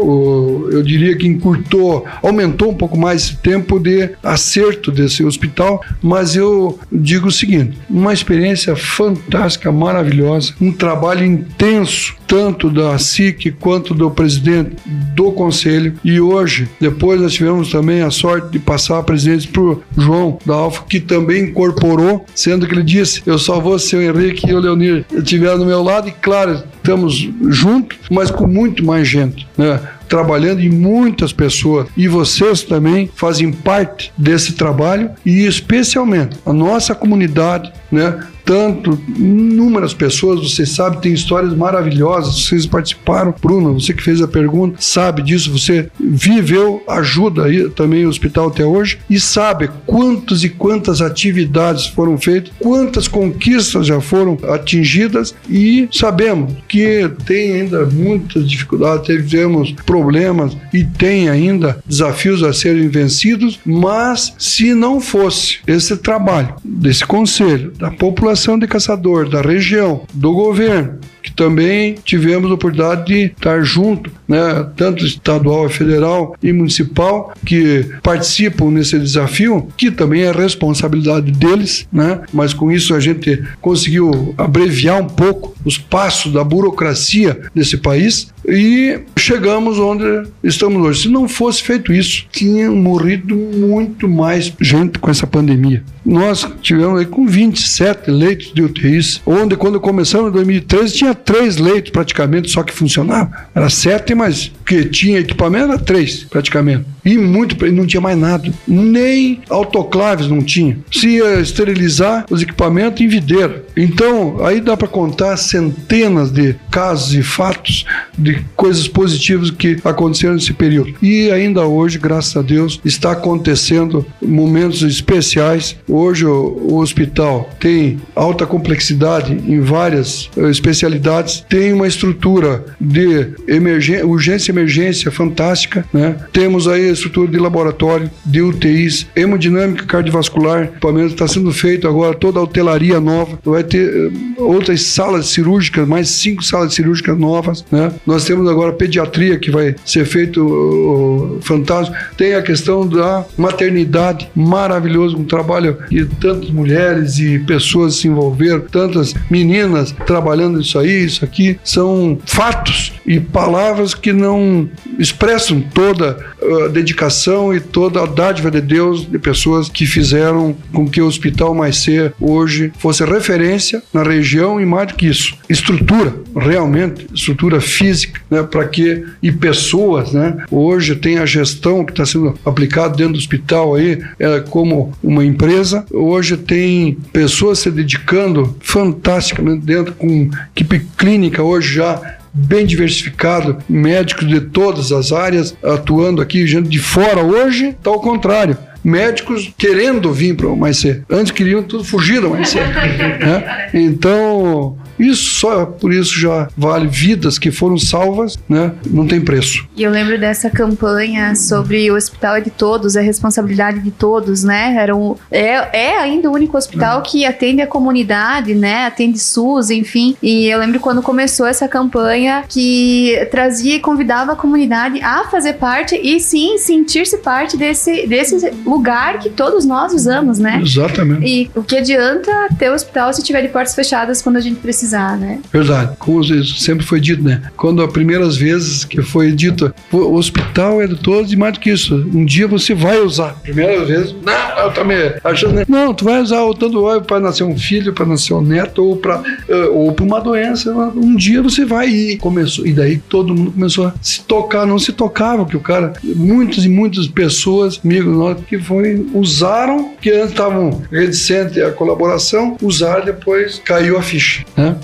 o, eu diria que encurtou, aumentou um pouco mais esse tempo de acerto desse hospital, mas eu digo o seguinte: uma experiência fantástica, maravilhosa, um trabalho intenso, tanto da SIC quanto do presidente do conselho, e hoje, depois nós tivemos também a sorte de passar a presidência para o João da Alfa, que também incorporou sendo que ele disse: Eu só vou se o Henrique e o Leonir estiverem do meu lado, e claro, estamos juntos, mas com muito mais gente, né? trabalhando em muitas pessoas e vocês também fazem parte desse trabalho e especialmente a nossa comunidade, né? Tanto inúmeras pessoas, você sabe, tem histórias maravilhosas, vocês participaram, Bruno, você que fez a pergunta, sabe disso, você viveu, ajuda aí também o hospital até hoje e sabe quantas e quantas atividades foram feitas, quantas conquistas já foram atingidas e sabemos que tem ainda muitas dificuldades, tivemos problemas e tem ainda desafios a serem vencidos, mas se não fosse esse trabalho desse conselho, da população de caçador da região, do governo, que também tivemos a oportunidade de estar junto, né, tanto estadual, federal e municipal, que participam nesse desafio, que também é responsabilidade deles, né, mas com isso a gente conseguiu abreviar um pouco os passos da burocracia desse país e chegamos onde estamos hoje. Se não fosse feito isso, tinha morrido muito mais gente com essa pandemia. Nós tivemos aí com 27 leitos de UTIs, onde quando começamos em 2013 tinha três leitos praticamente só que funcionavam. Era sete, mas que tinha equipamento era três praticamente. E muito, não tinha mais nada. Nem autoclaves não tinha. Se ia esterilizar os equipamentos em videira. Então, aí dá para contar centenas de casos e fatos de coisas positivas que aconteceram nesse período. E ainda hoje, graças a Deus, está acontecendo momentos especiais. Hoje o, o hospital tem alta complexidade em várias uh, especialidades, tem uma estrutura de emergência, urgência emergência fantástica, né? Temos aí a estrutura de laboratório, de UTIs, hemodinâmica cardiovascular, equipamento está sendo feito agora toda a hotelaria nova, vai ter uh, outras salas cirúrgicas, mais cinco salas cirúrgicas novas, né? Nós temos agora pediatria que vai ser feito uh, fantástico. Tem a questão da maternidade, maravilhoso, um trabalho que tantas mulheres e pessoas se envolveram, tantas meninas trabalhando isso aí, isso aqui, são fatos e palavras que não expressam toda a dedicação e toda a dádiva de Deus de pessoas que fizeram com que o Hospital Mais C hoje fosse referência na região e mais do que isso, estrutura, realmente, estrutura física, né, para que e pessoas, né? Hoje tem a gestão que está sendo aplicada dentro do hospital aí, é, como uma empresa. Hoje tem pessoas se dedicando fantasticamente dentro com equipe clínica hoje já bem diversificado, médicos de todas as áreas atuando aqui, gente de fora hoje, está ao contrário. Médicos querendo vir para o Mais C. Antes queriam tudo fugir do Mais C. né? Então, isso só por isso já vale vidas que foram salvas, né? Não tem preço. E eu lembro dessa campanha sobre o hospital é de todos, a responsabilidade de todos, né? Era um, é, é ainda o único hospital que atende a comunidade, né? Atende SUS, enfim. E eu lembro quando começou essa campanha que trazia e convidava a comunidade a fazer parte e sim sentir-se parte desse, desse lugar que todos nós usamos, né? Exatamente. E o que adianta ter o hospital se tiver de portas fechadas quando a gente precisa precisar, né? Verdade. Como sempre foi dito, né? Quando as primeiras vezes que foi dito, o hospital é de todos e mais do que isso, um dia você vai usar. Primeira vez, não, eu também achando, né? Não, tu vai usar o tanto óleo para nascer um filho, para nascer um neto ou para eh, ou uma doença. Um dia você vai ir. Começou e daí todo mundo começou a se tocar, não se tocava que o cara, muitas e muitas pessoas, amigos nossos, que foi usaram que antes estavam reticentes à colaboração, usaram depois caiu a ficha, né?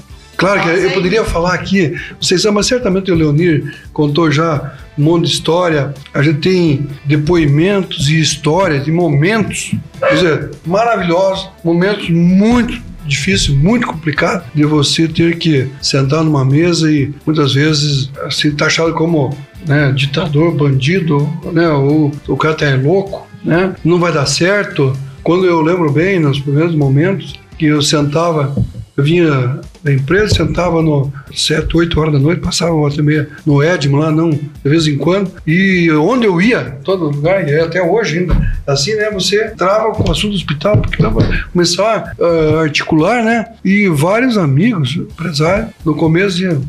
Claro que eu poderia falar aqui, vocês sabem, mas certamente o Leonir contou já um monte de história. A gente tem depoimentos e histórias e momentos, quer dizer, maravilhosos, momentos muito difícil, muito complicado de você ter que sentar numa mesa e muitas vezes ser taxado como né, ditador, bandido, né, ou o cara tá louco, né, não vai dar certo. Quando eu lembro bem, nos primeiros momentos, que eu sentava eu vinha da empresa, sentava no 7, 8 horas da noite, passava uma hora e meia no Edmo lá, não, de vez em quando. E onde eu ia, todo lugar, e até hoje ainda, assim, né, você trava com o assunto do hospital, porque tava, começar a articular, né? E vários amigos, empresários, no começo diziam,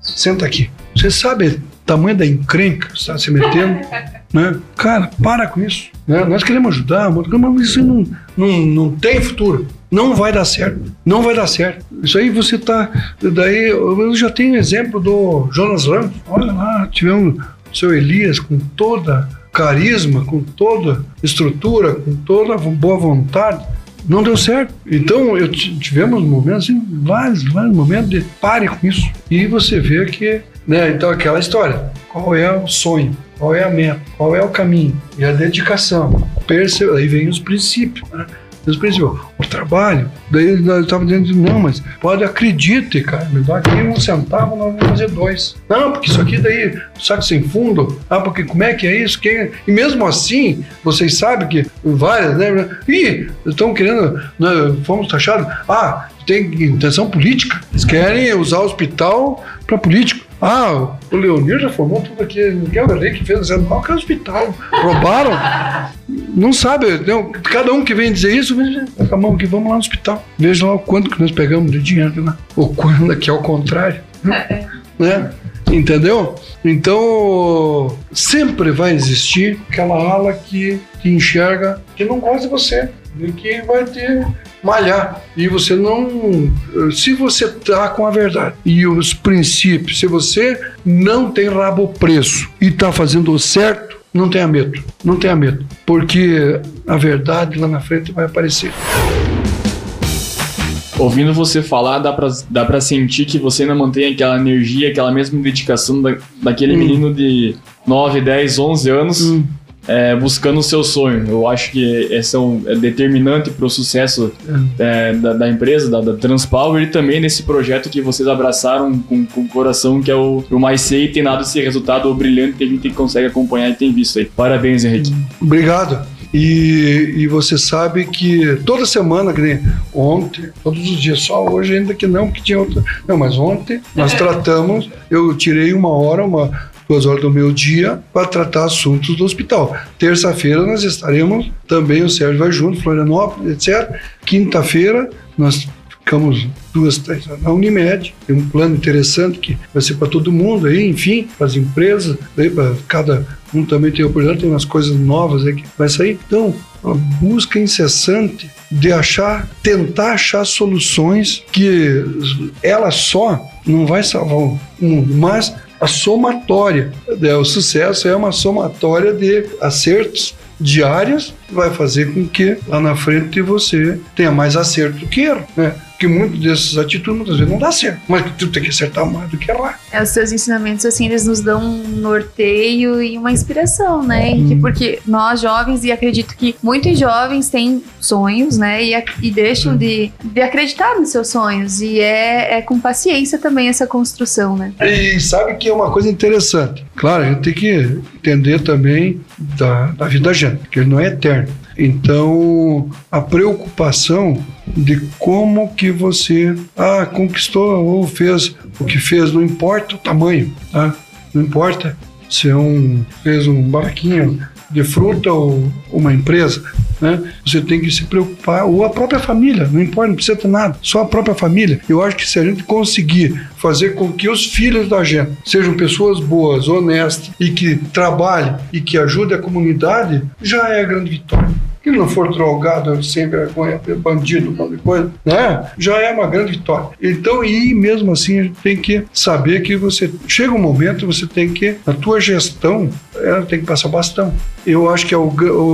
senta aqui. Você sabe o tamanho da encrenca que você está se metendo? né? Cara, para com isso. Né? Nós queremos ajudar, mas isso não, não, não tem futuro. Não vai dar certo. Não vai dar certo. Isso aí você tá. Daí eu já tenho exemplo do Jonas Ramos. Olha lá, tivemos o seu Elias com toda carisma, com toda estrutura, com toda boa vontade. Não deu certo. Então, eu tivemos momentos, assim, vários, vários momentos de pare com isso. E você vê que, né, então aquela história. Qual é o sonho? Qual é a meta? Qual é o caminho? E a dedicação. Perce... Aí vem os princípios, né? Os princípios, o trabalho. Daí nós estávamos dizendo, não, mas pode, acredite, cara, me dá aqui um centavo, nós vamos fazer dois. Não, porque isso aqui daí, saco sem fundo. Ah, porque como é que é isso? Quem... E mesmo assim, vocês sabem que várias, né? Ih, estão querendo, nós fomos taxados. Ah, tem intenção política. Eles querem usar o hospital para político. Ah, o Leonir já formou tudo aqui. Ninguém é que fez dizendo, mal que é hospital. Roubaram. Não sabe, não, cada um que vem dizer isso, com a mão aqui, vamos lá no hospital. Veja lá o quanto que nós pegamos de dinheiro lá. Ou quando que é o contrário. né? Entendeu? Então, sempre vai existir aquela ala que te enxerga que não gosta de você e que vai te malhar. E você não. Se você tá com a verdade e os princípios, se você não tem rabo preso e tá fazendo o certo, não tenha medo. Não tenha medo. Porque a verdade lá na frente vai aparecer. Ouvindo você falar, dá pra, dá pra sentir que você ainda mantém aquela energia, aquela mesma dedicação da, daquele Hum. menino de 9, 10, 11 anos. É, buscando o seu sonho. Eu acho que esse é, um, é determinante para o sucesso é, da, da empresa, da, da Transpower, e também nesse projeto que vocês abraçaram com, com o coração, que é o, o Mais Sei, e tem dado esse resultado brilhante que a gente consegue acompanhar e tem visto aí. Parabéns, Henrique. Obrigado. E, e você sabe que toda semana, que nem ontem, todos os dias, só hoje ainda que não, porque tinha outra. Não, mas ontem nós tratamos, eu tirei uma hora, uma, duas horas do meu dia para tratar assuntos do hospital. Terça-feira nós estaremos, também o Sérgio vai junto, Florianópolis, etc. Quinta-feira nós ficamos duas, três na Unimed, tem um plano interessante que vai ser para todo mundo aí, enfim, para as empresas, para cada um também tem oportunidade, tem umas coisas novas aí que vai sair. Então, uma busca incessante de achar, tentar achar soluções que ela só não vai salvar o mundo, mas a somatória, né, o sucesso é uma somatória de acertos diários vai fazer com que lá na frente você tenha mais acerto do que erro, né? Porque muitas dessas atitudes muitas vezes não dá certo, mas tu tem que acertar mais do que errar. É, os seus ensinamentos, assim, eles nos dão um norteio e uma inspiração, né? Uhum. E Porque nós jovens, e acredito que muitos jovens têm sonhos, né? E, e deixam de, de acreditar nos seus sonhos. E é, é com paciência também essa construção, né? E sabe que é uma coisa interessante. Claro, a gente tem que entender também da, da vida da gente, que ele não é eterno. Então, a preocupação de como que você ah, conquistou ou fez o que fez, não importa o tamanho, tá? Não importa se é um, fez um barraquinho de fruta ou uma empresa, né? Você tem que se preocupar, ou a própria família, não importa, não precisa ter nada, só a própria família. Eu acho que se a gente conseguir fazer com que os filhos da gente sejam pessoas boas, honestas e que trabalhem e que ajudem a comunidade, já é a grande vitória. Que não for drogado, sem vergonha, bandido, qualquer coisa, né? Já é uma grande vitória. Então, e mesmo assim, a gente tem que saber que você chega um momento, você tem que, na tua gestão, ela tem que passar bastão. Eu acho que é o,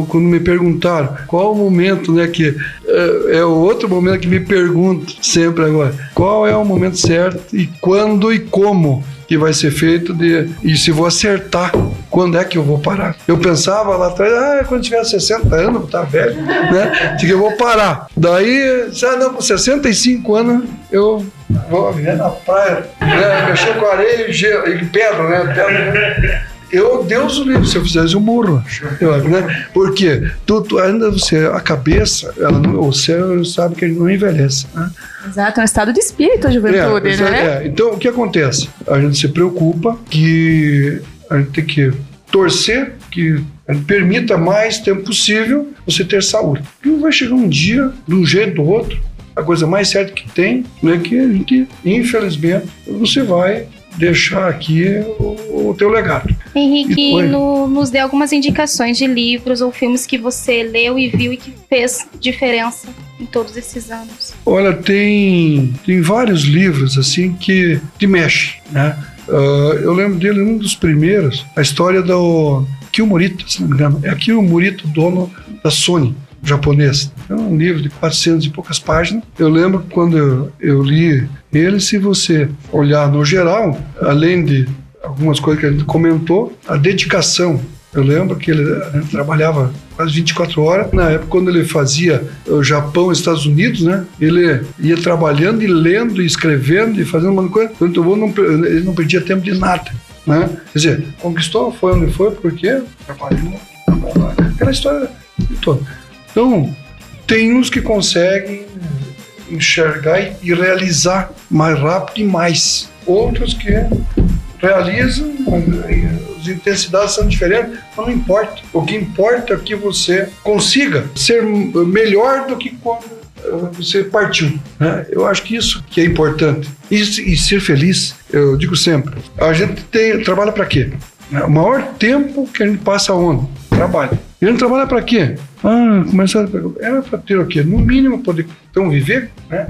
quando me perguntaram qual o momento, né, que é, é outro momento que me pergunto sempre agora, qual é o momento certo e quando e como que vai ser feito de, e se vou acertar, quando é que eu vou parar? Eu pensava lá atrás, ah, quando tiver 60 anos, tá velho, né? Que eu vou parar. Daí, ah, não, com 65 anos, eu vou viver na praia, né? Mexer com areia e, gelo, e pedra, né? Pedra, eu, Deus o livre, se eu fizesse, eu morro. Eu, né? Porque tu, tu- ainda você, a cabeça, ela não, o céu sabe que ele não envelhece. Né? Exato, é um estado de espírito a juventude, É, né? é. Então, o que acontece? A gente se preocupa que a gente tem que torcer que permita mais tempo possível você ter saúde. E vai chegar um dia, de um jeito ou outro, a coisa mais certa que tem é que a gente, infelizmente, você vai deixar aqui o, o teu legado. Henrique, no- nos dê algumas indicações de livros ou filmes que você leu e viu e que fez diferença em todos esses anos. Olha, tem, tem vários livros assim que te mexem, né? Ah, eu lembro dele, um dos primeiros, a história do Morita, se não me engano. É Kiyo Morita, dono da Sony, japonês. É um livro de 400 e poucas páginas. Eu lembro quando eu, eu li ele, se você olhar no geral, além de algumas coisas que a gente comentou, a dedicação eu lembro que ele trabalhava quase 24 horas. Na época, quando ele fazia o Japão Estados Unidos, né? Ele ia trabalhando e lendo e escrevendo e fazendo uma coisa. Então, não, ele não perdia tempo de nada, né? Quer dizer, conquistou, foi onde foi, porque trabalhou. Aquela história toda. Então, tem uns que conseguem enxergar e- realizar mais rápido e mais. Outros que realizam, as intensidades são diferentes, não importa. O que importa é que você consiga ser melhor do que quando eh, você partiu. né? Eu acho que isso que é importante. E, e ser feliz, eu digo sempre, a gente tem, trabalha para quê? O maior tempo que a gente passa onde? Trabalho. E gente trabalha para quê? Ah, começar a... Era para ter o quê? No mínimo, poder então, viver, né?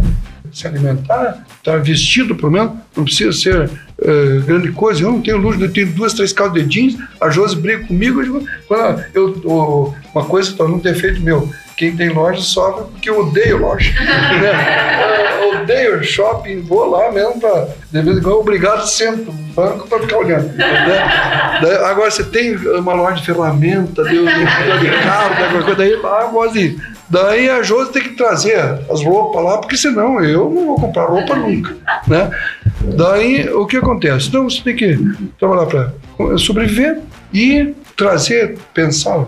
se alimentar, estar vestido, pelo menos, não precisa ser eh, grande coisa. Eu não tenho luxo, eu tenho duas, três calças de jeans, a Josi briga comigo, eu digo, "Ah, eu, o- uma coisa, para um defeito meu, quem tem loja sofre porque eu odeio loja. né? Eu odeio shopping, vou lá mesmo para, de vez em quando, obrigado, sento no banco para ficar olhando. né? Agora, você tem uma loja de ferramenta, de, de, de carro, de alguma coisa, daí, ah, eu gosto de. Daí a Josi tem que trazer as roupas lá, porque senão eu não vou comprar roupa nunca, né? Daí o que acontece? Então você tem que trabalhar para sobreviver e trazer, pensar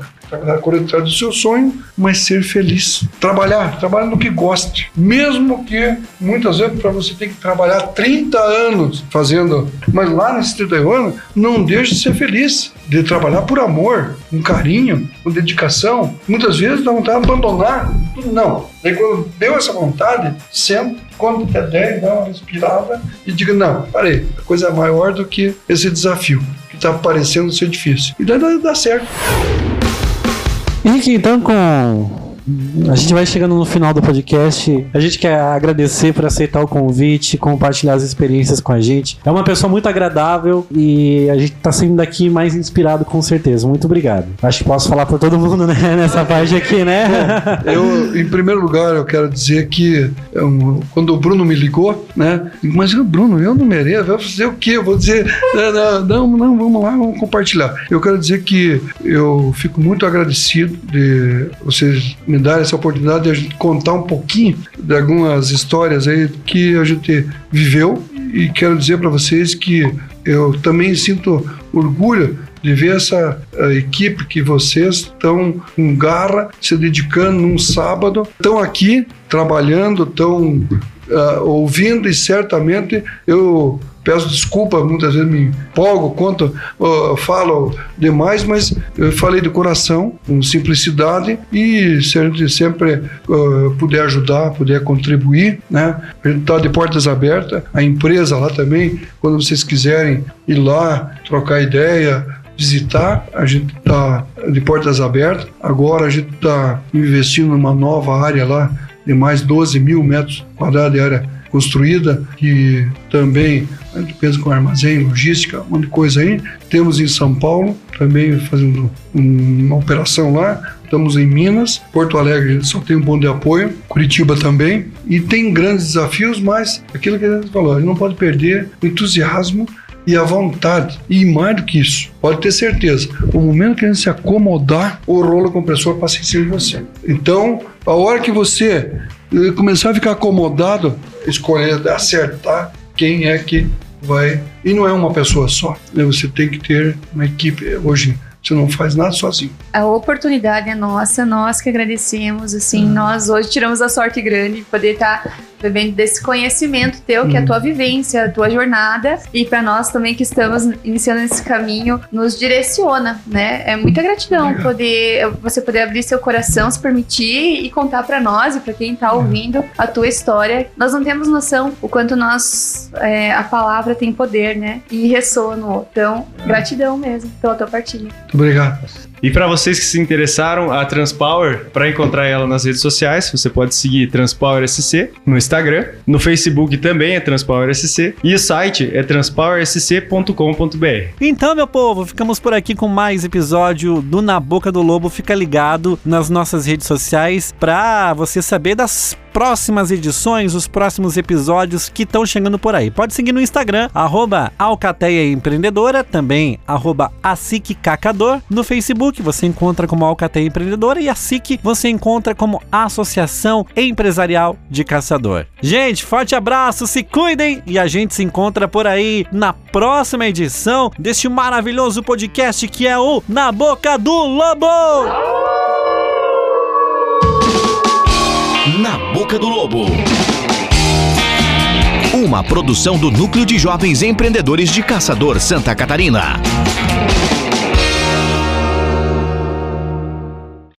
correr atrás do seu sonho, mas ser feliz. Trabalhar, trabalhar no que goste. Mesmo que muitas vezes para você tem que trabalhar 30 anos fazendo, mas lá nesses 30 anos, não deixe de ser feliz. De trabalhar por amor, com carinho, com dedicação. Muitas vezes dá vontade de abandonar. Não. Daí quando deu essa vontade, senta, conta até 10, dá uma respirada e diga: não, parei, a coisa é maior do que esse desafio que está parecendo ser difícil. E daí dá, dá certo. Henrique, então com a gente vai chegando no final do podcast. A gente quer agradecer por aceitar o convite, compartilhar as experiências com a gente. É uma pessoa muito agradável e a gente tá saindo daqui mais inspirado com certeza. Muito obrigado. Acho que posso falar por todo mundo né, nessa parte aqui, né? Eu, em primeiro lugar, eu quero dizer que eu, quando o Bruno me ligou, né? Mas Bruno, eu não mereço. Vai fazer o quê? Eu vou dizer, não, não, vamos lá, vamos compartilhar. Eu quero dizer que eu fico muito agradecido de vocês me dar essa oportunidade de a gente contar um pouquinho de algumas histórias aí que a gente viveu. E quero dizer para vocês que eu também sinto orgulho de ver essa equipe que vocês estão com garra, se dedicando num sábado, estão aqui trabalhando, estão uh, ouvindo e certamente eu peço desculpa, muitas vezes me empolgo, conto, uh, falo demais, mas eu falei de coração, com simplicidade e se a gente sempre uh, puder ajudar, puder contribuir, né? A gente está de portas abertas, a empresa lá também, quando vocês quiserem ir lá, trocar ideia, visitar, a gente está de portas abertas. Agora a gente está investindo numa nova área lá de mais 12 mil metros quadrados de área construída, que também pensa com armazém, logística, um monte de coisa aí. Temos em São Paulo, também fazendo uma operação lá. Estamos em Minas, Porto Alegre só tem um ponto de apoio, Curitiba também. E tem grandes desafios, mas aquilo que a gente falou, a gente não pode perder o entusiasmo e a vontade. E mais do que isso, pode ter certeza, o momento que a gente se acomodar, o rolo compressor passa em cima de você. Então, a hora que você começar a ficar acomodado, escolher, acertar quem é que vai. E não é uma pessoa só. Né? Você tem que ter uma equipe. Hoje você não faz nada sozinho. A oportunidade é nossa, nós que agradecemos, assim, Uhum. nós hoje tiramos a sorte grande de poder estar bebendo desse conhecimento teu, que é a Uhum. tua vivência, a tua jornada, e para nós também que estamos iniciando esse caminho, nos direciona, né? É muita gratidão poder você poder abrir seu coração, se permitir e contar para nós e para quem tá ouvindo a tua história. Nós não temos noção o quanto nós é, a palavra tem poder, né? E ressoa no outro. Então, gratidão mesmo pela tua partilha. Muito obrigado. E para vocês que se interessaram, a Transpower, para encontrar ela nas redes sociais, você pode seguir Transpower SC no Instagram, no Facebook também é Transpower SC e o site é transpowersc.com.br. Então, meu povo, ficamos por aqui com mais episódio do Na Boca do Lobo. Fica ligado nas nossas redes sociais pra você saber das próximas edições, os próximos episódios que estão chegando por aí. Pode seguir no Instagram, arroba Alcateia Empreendedora, também arroba ASIC Cacador. No Facebook você encontra como Alcateia Empreendedora e a SIC você encontra como Associação Empresarial de Caçador. Gente, forte abraço, se cuidem e a gente se encontra por aí na próxima edição deste maravilhoso podcast que é o Na Boca do Lobo! Na Boca do Lobo. Uma produção do Núcleo de Jovens Empreendedores de Caçador Santa Catarina.